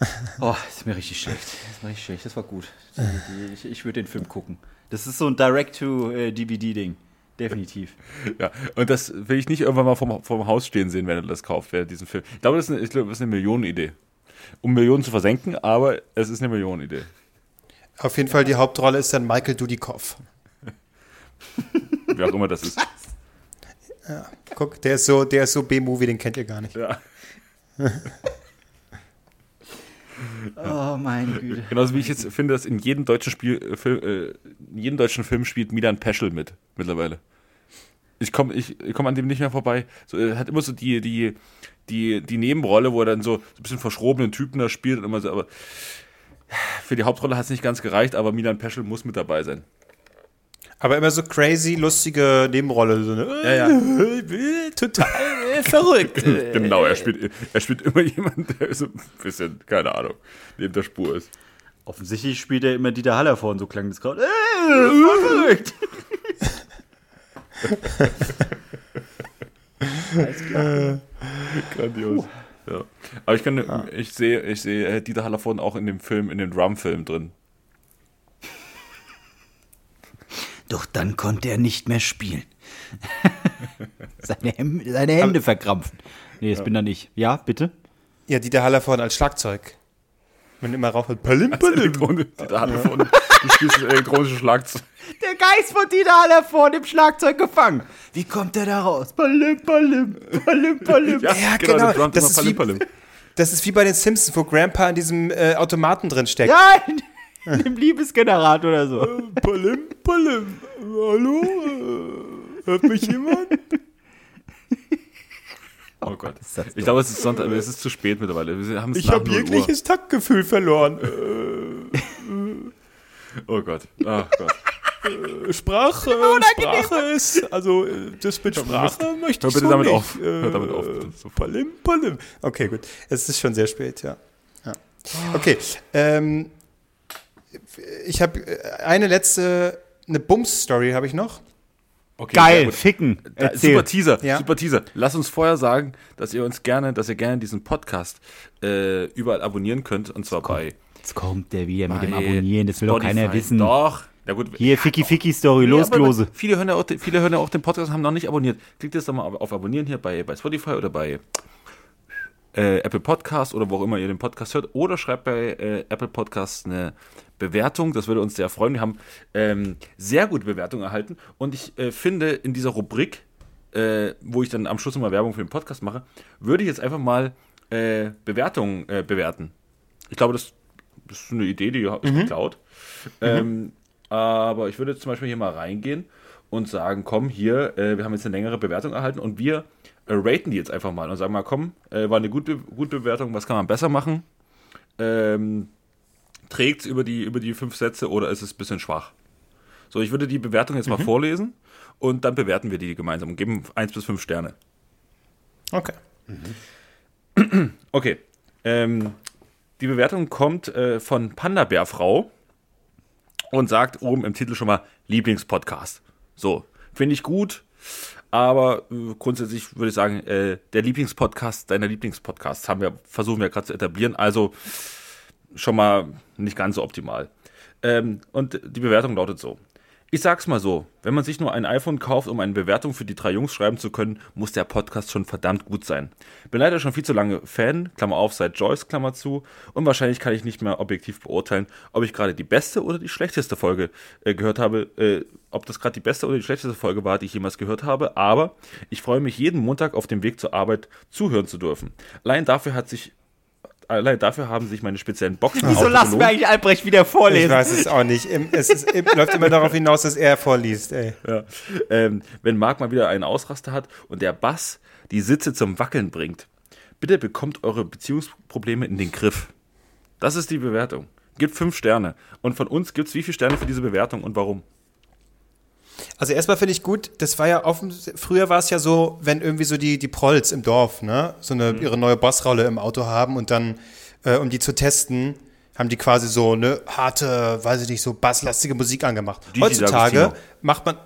Oh, ist mir richtig schlecht. Das ist mir richtig schlecht. Das war gut. Ich, ich würde den Film gucken. Das ist so ein Direct-to-DVD-Ding. Definitiv. Ja, und das will ich nicht irgendwann mal vom, vom Haus stehen sehen, wenn er das kauft, wer diesen Film. Ich glaube, das ist eine, ich glaube, das ist eine Millionenidee. Um Millionen zu versenken, aber es ist eine Millionenidee. Auf jeden Fall die Hauptrolle ist dann Michael Dudikoff. Wie auch immer das ist. Guck, der ist so, der ist so B-Movie, den kennt ihr gar nicht. Ja. Oh, meine Güte. Genauso wie ich jetzt finde, dass in jedem deutschen Spiel, äh, Film, äh, in jedem deutschen Film spielt Milan Peschel mit mittlerweile. Ich komme ich, ich komm an dem nicht mehr vorbei. So, er hat immer so die, die, die, die Nebenrolle, wo er dann so, so ein bisschen verschrobenen Typen da spielt und immer so, aber für die Hauptrolle hat es nicht ganz gereicht, aber Milan Peschel muss mit dabei sein. Aber immer so crazy, lustige Nebenrolle. So eine, Ja, ja. total äh, verrückt. genau, er spielt, er spielt immer jemanden, der so ein bisschen, keine Ahnung, neben der Spur ist. Offensichtlich spielt er immer Dieter Haller vor und so klang das gerade. Verrückt. Grandios. Ja. Aber ich kann, ich sehe, ich sehe äh, Dieter Hallervorden auch in dem Film, in dem Drum-Film drin. Doch dann konnte er nicht mehr spielen. seine, Hem seine Hände verkrampfen. Nee, das bin da nicht. Ja, bitte? Ja, Dieter Hallervorden als Schlagzeug. Wenn immer rauf hat, palim, palim. Dieter Hallervorden, du spielst das elektronische Schlagzeug. Der Geist von Dieter Haller vor dem Schlagzeug gefangen. Wie kommt der da raus? Palim, palim, palim, palim. Ja, der genau. drummt Das ist, Palim, wie, Palim. das ist wie bei den Simpsons, wo Grandpa in diesem äh, Automaten drin steckt. Ja, dem Liebesgenerator oder so. Palim, palim. Hallo? Äh, hört mich jemand? Oh Gott. ist das Ich glaube, es ist Sonntag, aber es ist zu spät mittlerweile. Wir haben es Ich habe 0 Uhr. jegliches Taktgefühl verloren. Oh Gott. Ach Gott. Äh, Sprache, Sprache ist, also äh, das mit Sprache möchte hör ich bitte so damit nicht. auf. Hör damit auf, bitte. So palim, palim. Okay, gut. Es ist schon sehr spät, ja. ja. Okay, ähm, ich habe eine letzte, eine Bums-Story habe ich noch. Okay, Geil, ficken. Da, super Teaser, Ja. super Teaser. Lass uns vorher sagen, dass ihr uns gerne, dass ihr gerne diesen Podcast äh, überall abonnieren könnt und zwar bei, Jetzt kommt der wieder mit dem Abonnieren. Das will doch keiner wissen. Doch. Na gut. Hier, Ficky Ficky Story, Nee, los, Klose. Viele hören, ja auch, den- viele hören ja auch den Podcast und haben noch nicht abonniert. Klickt jetzt doch mal auf, Abonnieren hier bei, bei Spotify oder bei äh, Apple Podcast oder wo auch immer ihr den Podcast hört. Oder schreibt bei äh, Apple Podcasts eine Bewertung. Das würde uns sehr freuen. Wir haben ähm, sehr gute Bewertungen erhalten. Und ich äh, finde, in dieser Rubrik, äh, wo ich dann am Schluss immer Werbung für den Podcast mache, würde ich jetzt einfach mal äh, Bewertungen äh, bewerten. Ich glaube, das, das ist eine Idee, die ist geklaut. Ähm, aber ich würde jetzt zum Beispiel hier mal reingehen und sagen, komm, hier, äh, wir haben jetzt eine längere Bewertung erhalten und wir äh, raten die jetzt einfach mal und sagen mal, komm, war eine gute, gute Bewertung, was kann man besser machen? Ähm, Trägt es über die, über die fünf Sätze oder ist es ein bisschen schwach? So, ich würde die Bewertung jetzt mal vorlesen und dann bewerten wir die gemeinsam und geben eins bis fünf Sterne. Okay. Okay. Ähm, die Bewertung kommt äh, von Panda-Bärfrau und sagt oben im Titel schon mal Lieblingspodcast. So, finde ich gut, aber äh, grundsätzlich würde ich sagen, äh, der Lieblingspodcast deiner Lieblingspodcasts haben wir, versuchen wir gerade zu etablieren, also schon mal nicht ganz so optimal. Ähm, und die Bewertung lautet so. Ich sag's mal so, wenn man sich nur ein iPhone kauft, um eine Bewertung für die drei Jungs schreiben zu können, muss der Podcast schon verdammt gut sein. Bin leider schon viel zu lange Fan, Klammer auf, seit Joyce, Klammer zu, und wahrscheinlich kann ich nicht mehr objektiv beurteilen, ob ich gerade die beste oder die schlechteste Folge äh, gehört habe, äh, ob das gerade die beste oder die schlechteste Folge war, die ich jemals gehört habe, aber ich freue mich jeden Montag auf dem Weg zur Arbeit zuhören zu dürfen. Allein dafür hat sich Allein dafür haben sich meine speziellen Boxen Wieso lassen wir eigentlich Albrecht wieder Ich vorlesen? weiß es auch nicht. Es ist, läuft immer darauf hinaus, dass er vorliest. Ey. Ja. Ähm, wenn Marc mal wieder einen Ausraster hat und der Bass die Sitze zum Wackeln bringt, bitte bekommt eure Beziehungsprobleme in den Griff. Das ist die Bewertung. Gibt fünf Sterne. Und von uns gibt es wie viele Sterne für diese Bewertung und warum? Also erstmal finde ich gut, das war ja offen, früher war es ja so, wenn irgendwie so die, die Prolls im Dorf, ne, so eine, ihre neue Bossrolle im Auto haben und dann, äh, um die zu testen, haben die quasi so eine harte, weiß ich nicht, so basslastige Musik angemacht. Gigi heutzutage D'Agostino. macht man,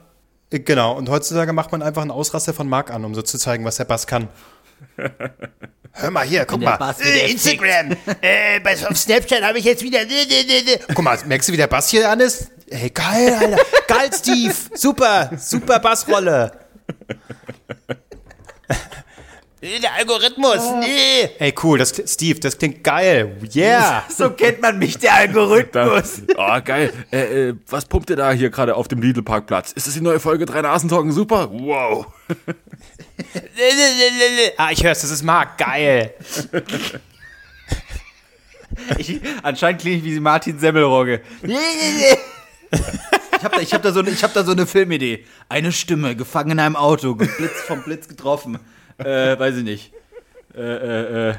äh, genau, und heutzutage macht man einfach einen Ausraster von Marc an, um so zu zeigen, was der Bass kann. Hör mal hier, guck mal. Bass Äh, Instagram. äh, bei, auf Snapchat habe ich jetzt wieder. Guck mal, merkst du, wie der Bass hier an ist? Ey, geil, Alter. geil, Steve. Super, super Bassrolle. Der Algorithmus. Nee. Ey, cool, das, Steve, das klingt geil. Yeah. So kennt man mich, der Algorithmus. Da, oh, geil. Äh, äh, was pumpt ihr da hier gerade auf dem Lidl-Parkplatz? Ist das die neue Folge Drei Nasentalken? Super. Wow. ah, ich hör's, das ist Marc. Geil. Ich, anscheinend klinge ich wie Martin Semmelrogge. Ich habe da, ich hab da, so, ich hab da so eine Filmidee. Eine Stimme, gefangen in einem Auto, geblitzt vom Blitz getroffen. Äh, weiß ich nicht. Äh, äh, äh,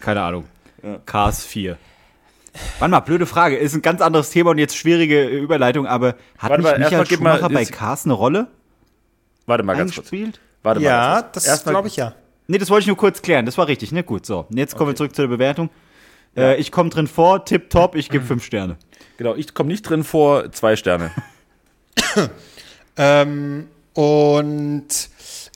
keine Ahnung. Cars 4. Warte mal, blöde Frage. Ist ein ganz anderes Thema und jetzt schwierige äh, Überleitung, aber hat Warte nicht mal, Michael gib mal- Schumacher bei Cars eine Rolle Warte mal ganz kurz. Warte mal. Ja, ganz kurz. das Erstmal- glaube ich ja. Nee, das wollte ich nur kurz klären. Das war richtig, ne? Gut, so. Und jetzt kommen wir zurück zur Bewertung. Äh, ich komme drin vor, tipptopp, ich gebe fünf Sterne. Genau, ich komme nicht drin vor, zwei Sterne. Ähm, und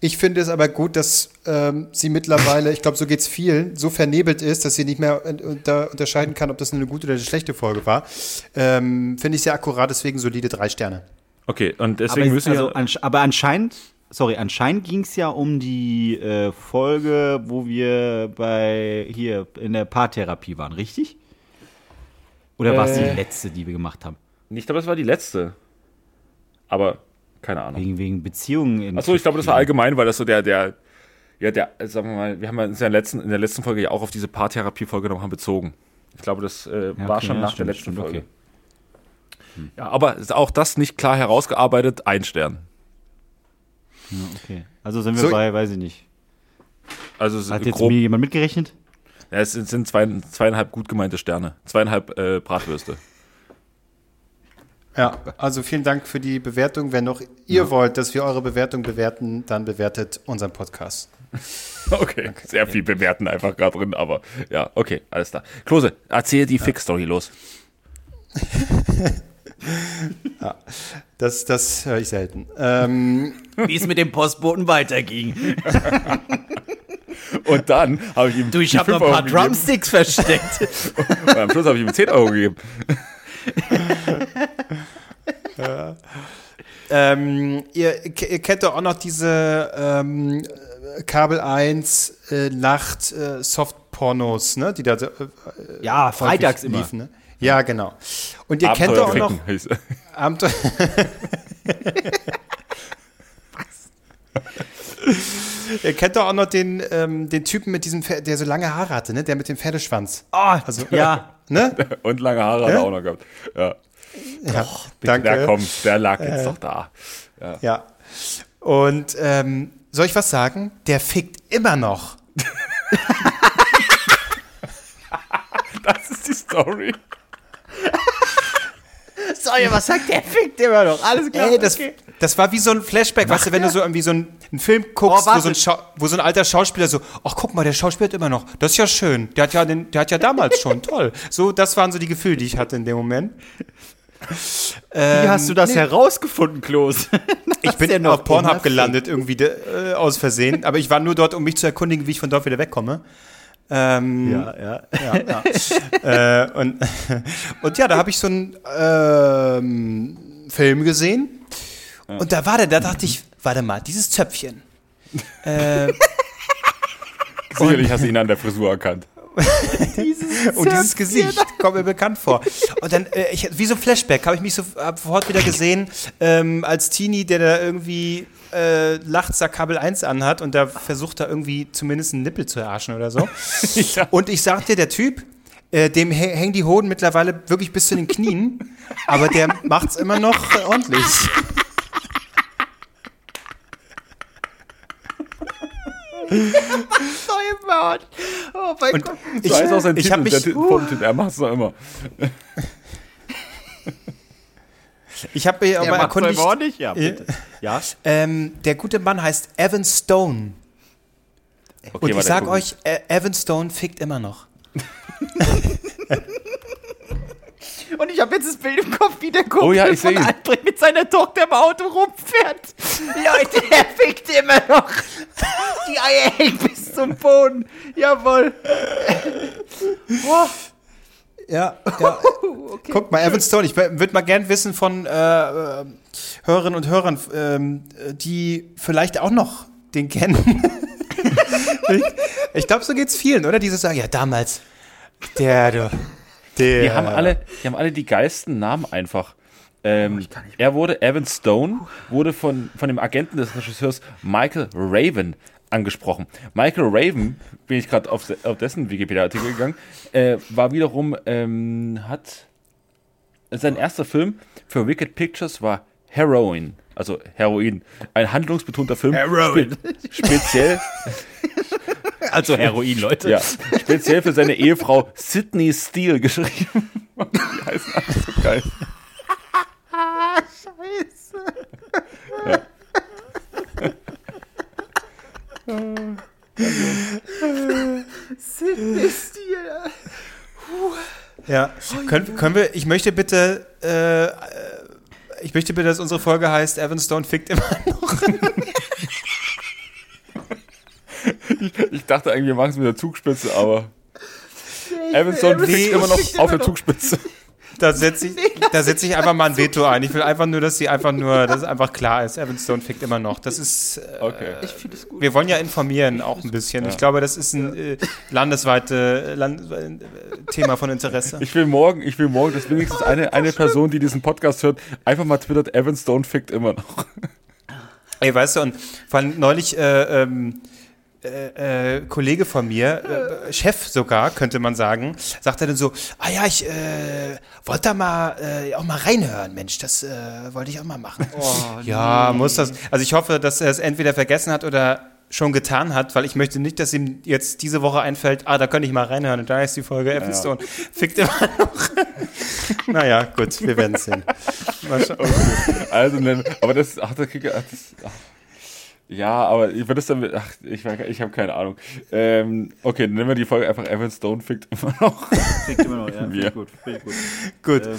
ich finde es aber gut, dass ähm, sie mittlerweile, ich glaube, so geht's vielen, so vernebelt ist, dass sie nicht mehr un- unter, unterscheiden kann, ob das eine gute oder eine schlechte Folge war. Ähm, finde ich sehr akkurat, deswegen solide drei Sterne. Okay, und Aber, deswegen es- müssen also, wir. ansch aber anscheinend, sorry, anscheinend ging es ja um die äh, Folge, wo wir bei hier in der Paartherapie waren, richtig? Oder war es die Äh. letzte, die wir gemacht haben? Ich glaube, das war die letzte. Aber keine Ahnung. Wegen, wegen Beziehungen. in Achso, ich glaube, das war allgemein, weil das so der, der, ja, der, äh, sagen wir mal, wir haben uns ja in der letzten, in der letzten Folge ja auch auf diese Paartherapie-Folge nochmal bezogen. Ich glaube, das äh, Ja, war okay, schon ja, nach stimmt, der letzten stimmt, Folge. okay. Ja, aber ist auch das nicht klar herausgearbeitet, ein Stern. Ja, okay. Also sind wir So- bei, weiß ich nicht. Also es Hat jetzt grob, mir jemand mitgerechnet? ja, es sind, zwei, zweieinhalb gut gemeinte Sterne. Zweieinhalb äh, Bratwürste. Ja, also vielen Dank für die Bewertung. Wenn noch ihr wollt, dass wir eure Bewertung bewerten, dann bewertet unseren Podcast. Okay, sehr viel bewerten einfach gerade drin, aber ja, okay, alles klar. Klose, erzähl die Fix-Story los. Das, das höre ich selten. Ähm, Wie es mit dem Postboten weiterging. Und dann habe ich ihm Du, ich habe noch ein paar Euro gegeben. Drumsticks versteckt. Und am Schluss habe ich ihm 10 Euro gegeben. ähm, ihr, ihr kennt doch auch noch diese ähm, Kabel 1 äh, Nacht äh, Softpornos, ne? Die da so, äh, ja, freitags immer. liefen, ne? Ja, genau. Und ihr kennt doch auch noch Abenteuer Abenteuer. Ihr kennt doch auch noch den, ähm, den Typen mit diesem, Pferd, der so lange Haare hatte, ne? Der mit dem Pferdeschwanz. Oh, Also, ja. Ne? Und lange Haare hat Ja? er auch noch gehabt. Ja. Ja, Der kommt, der lag jetzt doch da. Ja. Und ähm, soll ich was sagen? Der fickt immer noch. Das ist die Story. Sorry, was sagt der? Fickt immer noch. Alles klar. Ey, das, okay. das war wie so ein Flashback, weißt du, wenn du so irgendwie so einen, einen Film guckst, Oh, wo, so ein. Schau- wo so ein alter Schauspieler so, ach guck mal, der schauspielt immer noch. Das ist ja schön. Der hat ja, den, der hat ja damals schon, toll. So, das waren so die Gefühle, die ich hatte in dem Moment. Wie hast du das herausgefunden, Klos? Ich bin auf Pornhub gelandet, irgendwie de, äh, aus Versehen. Aber ich war nur dort, um mich zu erkundigen, wie ich von dort wieder wegkomme. Ähm, Ja, ja. ja, ja. äh, und, und ja, da habe ich so einen ähm, Film gesehen. Und da war der, da dachte ich, warte mal, dieses Zöpfchen. äh, Sicherlich hast du ihn an der Frisur erkannt. und dieses Gesicht kommt mir bekannt vor. Und dann, äh, ich, wie so ein Flashback, habe ich mich so, sofort wieder gesehen, ähm, als Teenie, der da irgendwie äh, nachts da Kabel 1 anhat und da versucht da irgendwie zumindest einen Nippel zu erarschen oder so. Und ich sag dir, der Typ, äh, dem hä- hängen die Hoden mittlerweile wirklich bis zu den Knien, aber der macht's immer noch ordentlich. Neumond. Oh mein Und Gott. ich, heißt auch sein ich Titel. mich, der Titel. Er macht es noch immer. ich habe mich aber erkundigt, ordentlich? Ja, bitte. Ja. ähm, der gute Mann heißt Evan Stone. Okay, Und ich sag euch, äh, Evan Stone fickt immer noch. Und ich habe jetzt das Bild im Kopf, wie der Kumpel Oh ja, ich von. Albrecht mit seiner Tochter im Auto rumfährt. Leute, er fickt immer noch. Die Eier hängen bis zum Boden. Jawohl. Boah. Ja, ja. Guck mal, Evan Stone, ich würde mal gern wissen von äh, Hörerinnen und Hörern, ähm, die vielleicht auch noch den kennen. ich ich glaube, so geht's vielen, oder? Diese sagen, ja, damals, der, du, der. Die haben alle, die haben alle die geilsten Namen einfach. Ähm, er wurde, Evan Stone, wurde von, von dem Agenten des Regisseurs Michael Raven angesprochen. Michael Raven, bin ich gerade auf, auf dessen Wikipedia-Artikel gegangen, äh, war wiederum, ähm, hat sein erster Film für Wicked Pictures war Heroin, also Heroin, ein handlungsbetonter Film. Heroin. Spe speziell, Also Heroin, Leute. ja, speziell für seine Ehefrau Sydney Steele geschrieben. Die heißen alle so geil. Ja, können, können wir, ich möchte bitte, äh, äh, ich möchte bitte, dass unsere Folge heißt, Evan Stone fickt immer noch. Ich dachte eigentlich, wir machen es mit der Zugspitze, aber Evanson fickt immer noch auf der Zugspitze. Da setze ich, da setze ich einfach mal ein Veto ein. Ich will einfach nur, dass sie einfach nur, dass es einfach klar ist, Evan Stone fickt immer noch. Das ist, äh, Okay. wir wollen ja informieren auch ein bisschen. Ich glaube, das ist ein äh, landesweite Land, äh, Thema von Interesse. Ich will morgen, ich will morgen, dass wenigstens eine, eine Person, die diesen Podcast hört, einfach mal twittert, Evan Stone fickt immer noch. Ey, weißt du, und vor allem neulich, äh, ähm, äh, äh, Kollege von mir, äh, Chef sogar, könnte man sagen, sagte dann so, ah ja, ich äh, wollte da mal äh, auch mal reinhören, Mensch, das äh, wollte ich auch mal machen. ja, muss das. Also ich hoffe, dass er es entweder vergessen hat oder schon getan hat, weil ich möchte nicht, dass ihm jetzt diese Woche einfällt, ah, da könnte ich mal reinhören und da ist die Folge Evan Stone. Fickt immer noch. naja, gut, wir werden es sehen. Mal scha- Also, aber das, ach, Kicker, ach, das, ja, aber ich würde es dann, mit- ach, ich, ich habe keine Ahnung. Ähm, okay, dann nennen wir die Folge einfach Evan Stone fickt immer noch. Fickt immer noch, ja. Ich gut. Gut. Gut, Ähm,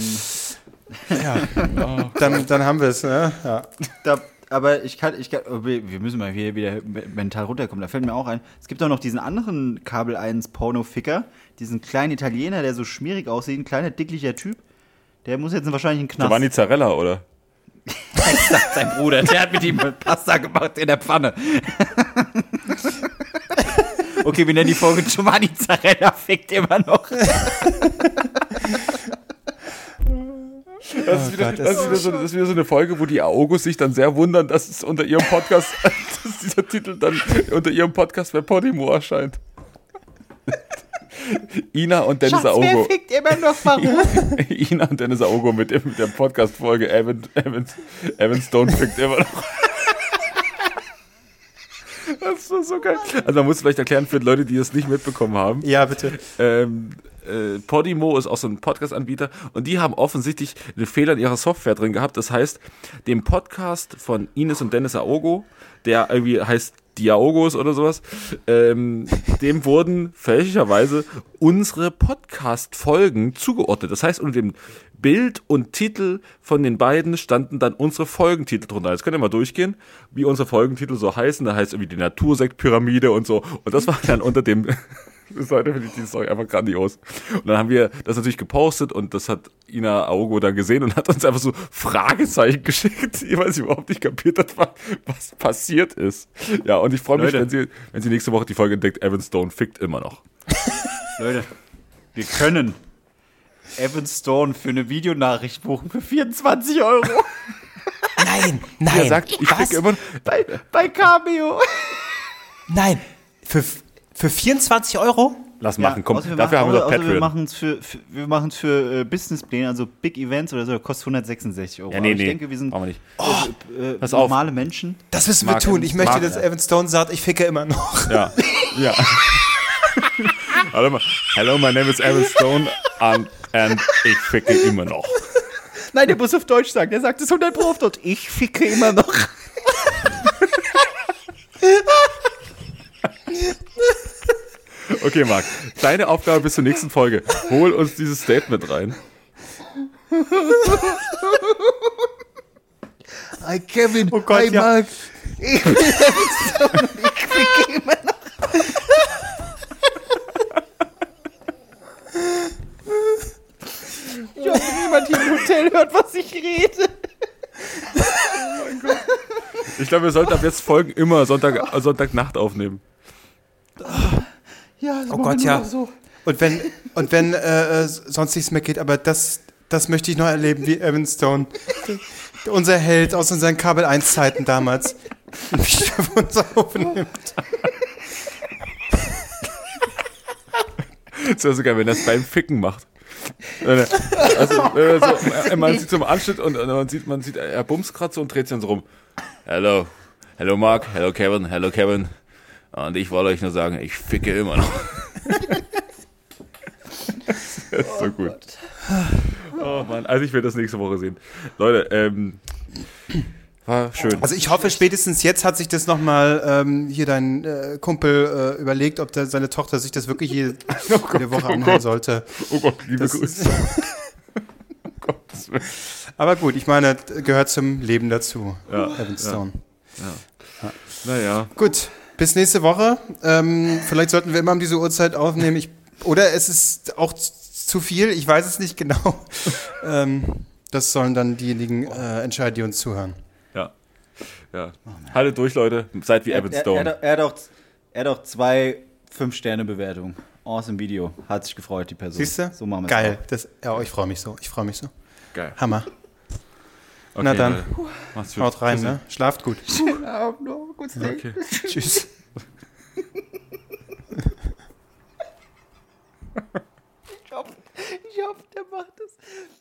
dann, dann haben wir es. Ne? Ja. da, aber ich kann, ich kann, oh, wir müssen mal hier wieder mental runterkommen. Da fällt mir auch ein. Es gibt auch noch diesen anderen Kabel 1 Porno-Ficker, diesen kleinen Italiener, der so schmierig aussieht, ein kleiner, dicklicher Typ. Der muss jetzt wahrscheinlich in den Knast. Giovanni Zarella, oder? Exakt, sein Bruder. Der hat mit ihm Pasta gemacht in der Pfanne. Okay, wir nennen die Folge Giovanni Zarella fickt immer noch. Das ist, wieder, Gott, das, ist wieder so, das ist wieder so eine Folge, wo die Aogos sich dann sehr wundern, dass es unter ihrem Podcast, dass dieser Titel dann unter ihrem Podcast bei Podimo erscheint. Ina und Dennis Aogo. fickt immer noch? Warum? Ina und Dennis Aogo mit, dem, mit der Podcast-Folge Evan, Evan, Evan Stone fickt immer noch. Das ist so, geil. Also man muss vielleicht erklären für Leute, die es nicht mitbekommen haben. ja, bitte. Ähm, äh, Podimo ist auch so ein Podcast-Anbieter und die haben offensichtlich einen Fehler in ihrer Software drin gehabt. Das heißt, dem Podcast von Ines und Dennis Aogo, der irgendwie heißt Diaogos oder sowas, ähm, dem wurden fälschlicherweise unsere Podcast-Folgen zugeordnet. Das heißt, unter dem Bild und Titel von den beiden standen dann unsere Folgentitel drunter. Jetzt könnt ihr mal durchgehen, wie unsere Folgentitel so heißen. Da heißt irgendwie die Natursekt-Pyramide und so. Und das war dann unter dem bis heute finde ich die Story einfach grandios. Und dann haben wir das natürlich gepostet und das hat Ina Aogo dann gesehen und hat uns einfach so Fragezeichen geschickt, weil sie überhaupt nicht kapiert hat, was, was passiert ist. Ja, und ich freue mich, Leute. wenn sie, wenn sie nächste Woche die Folge entdeckt, Evan Stone fickt immer noch. Leute, wir können Evan Stone für eine Videonachricht buchen für 24 Euro Nein, nein. Er sagt, ich was? ficke immer bei, bei Cameo. Nein. Für, für 24 Euro? Lass machen, komm, außer wir dafür machen, haben wir doch außer Wir Patreon. machen es für, für, wir machen's für äh, Businesspläne, also Big Events oder so, das kostet 166 Euro. Ja, nee, Aber ich nee, denke, wir sind brauchen wir nicht. äh, pass auf. normale Menschen. Das müssen wir Mark- tun. Ich möchte, Mark- dass Evan Stone sagt, ich ficke immer noch. Ja, ja. Warte mal. Hello, my name is Evan Stone and, and ich ficke immer noch. Nein, der muss auf Deutsch sagen. Der sagt es 100 Pro auf Deutsch. Ich ficke immer noch. Okay, Marc, deine Aufgabe bis zur nächsten Folge. Hol uns dieses Statement rein. Hi Kevin. Oh Gott, Hi ja. Mark. Ich bin und ich ficke immer noch. niemand hier im Hotel hört, was ich rede. Ich glaube, wir sollten ab jetzt Folgen immer Sonntag, äh, Sonntagnacht aufnehmen. Ja, das Oh Gott, ja. So. Und wenn, und wenn äh, äh, sonst nichts mehr geht, aber das, das möchte ich noch erleben, wie Evan Stone. unser Held aus unseren Kabel 1 Zeiten damals. Wieder für uns aufnimmt. Das wäre sogar, wenn er es beim Ficken macht. Also, wenn er so, äh, man sieht so im Anschnitt und, und man sieht, man sieht, er bumst gerade so und dreht sich dann so rum. Hello, hello Mark, hello Kevin, hello Kevin. Und ich wollte euch nur sagen, ich ficke immer noch. das ist so gut. Oh Mann, also ich werde das nächste Woche sehen. Leute, ähm, war schön. Also ich hoffe, spätestens jetzt hat sich das nochmal ähm, hier dein äh, Kumpel äh, überlegt, ob der, seine Tochter sich das wirklich jede, jede Woche anhören sollte. Oh Gott, liebe Das Grüße. aber gut, ich meine, gehört zum Leben dazu, Ja, Evan Stone. Naja, Gut, bis nächste Woche. Ähm, vielleicht sollten wir immer um diese Uhrzeit aufnehmen. Ich, oder es ist auch zu viel, ich weiß es nicht genau. ähm, das sollen dann diejenigen äh, entscheiden, die uns zuhören. ja. ja. Haltet durch, Leute. Seid wie Evan Er, er, Stone. er, hat auch, er hat auch zwei 5-Sterne-Bewertungen. Awesome Video. Hat sich gefreut, die Person. Siehst du? So machen wir Geil. Das, ja, ich freue mich so. Ich freue mich so. Geil. Hammer. Okay, Na dann, Mach's gut. haut rein, ne? Schlaft gut. Schönen Abend noch, gutes okay. Tschüss. ich hoffe, ich hoffe, der macht es.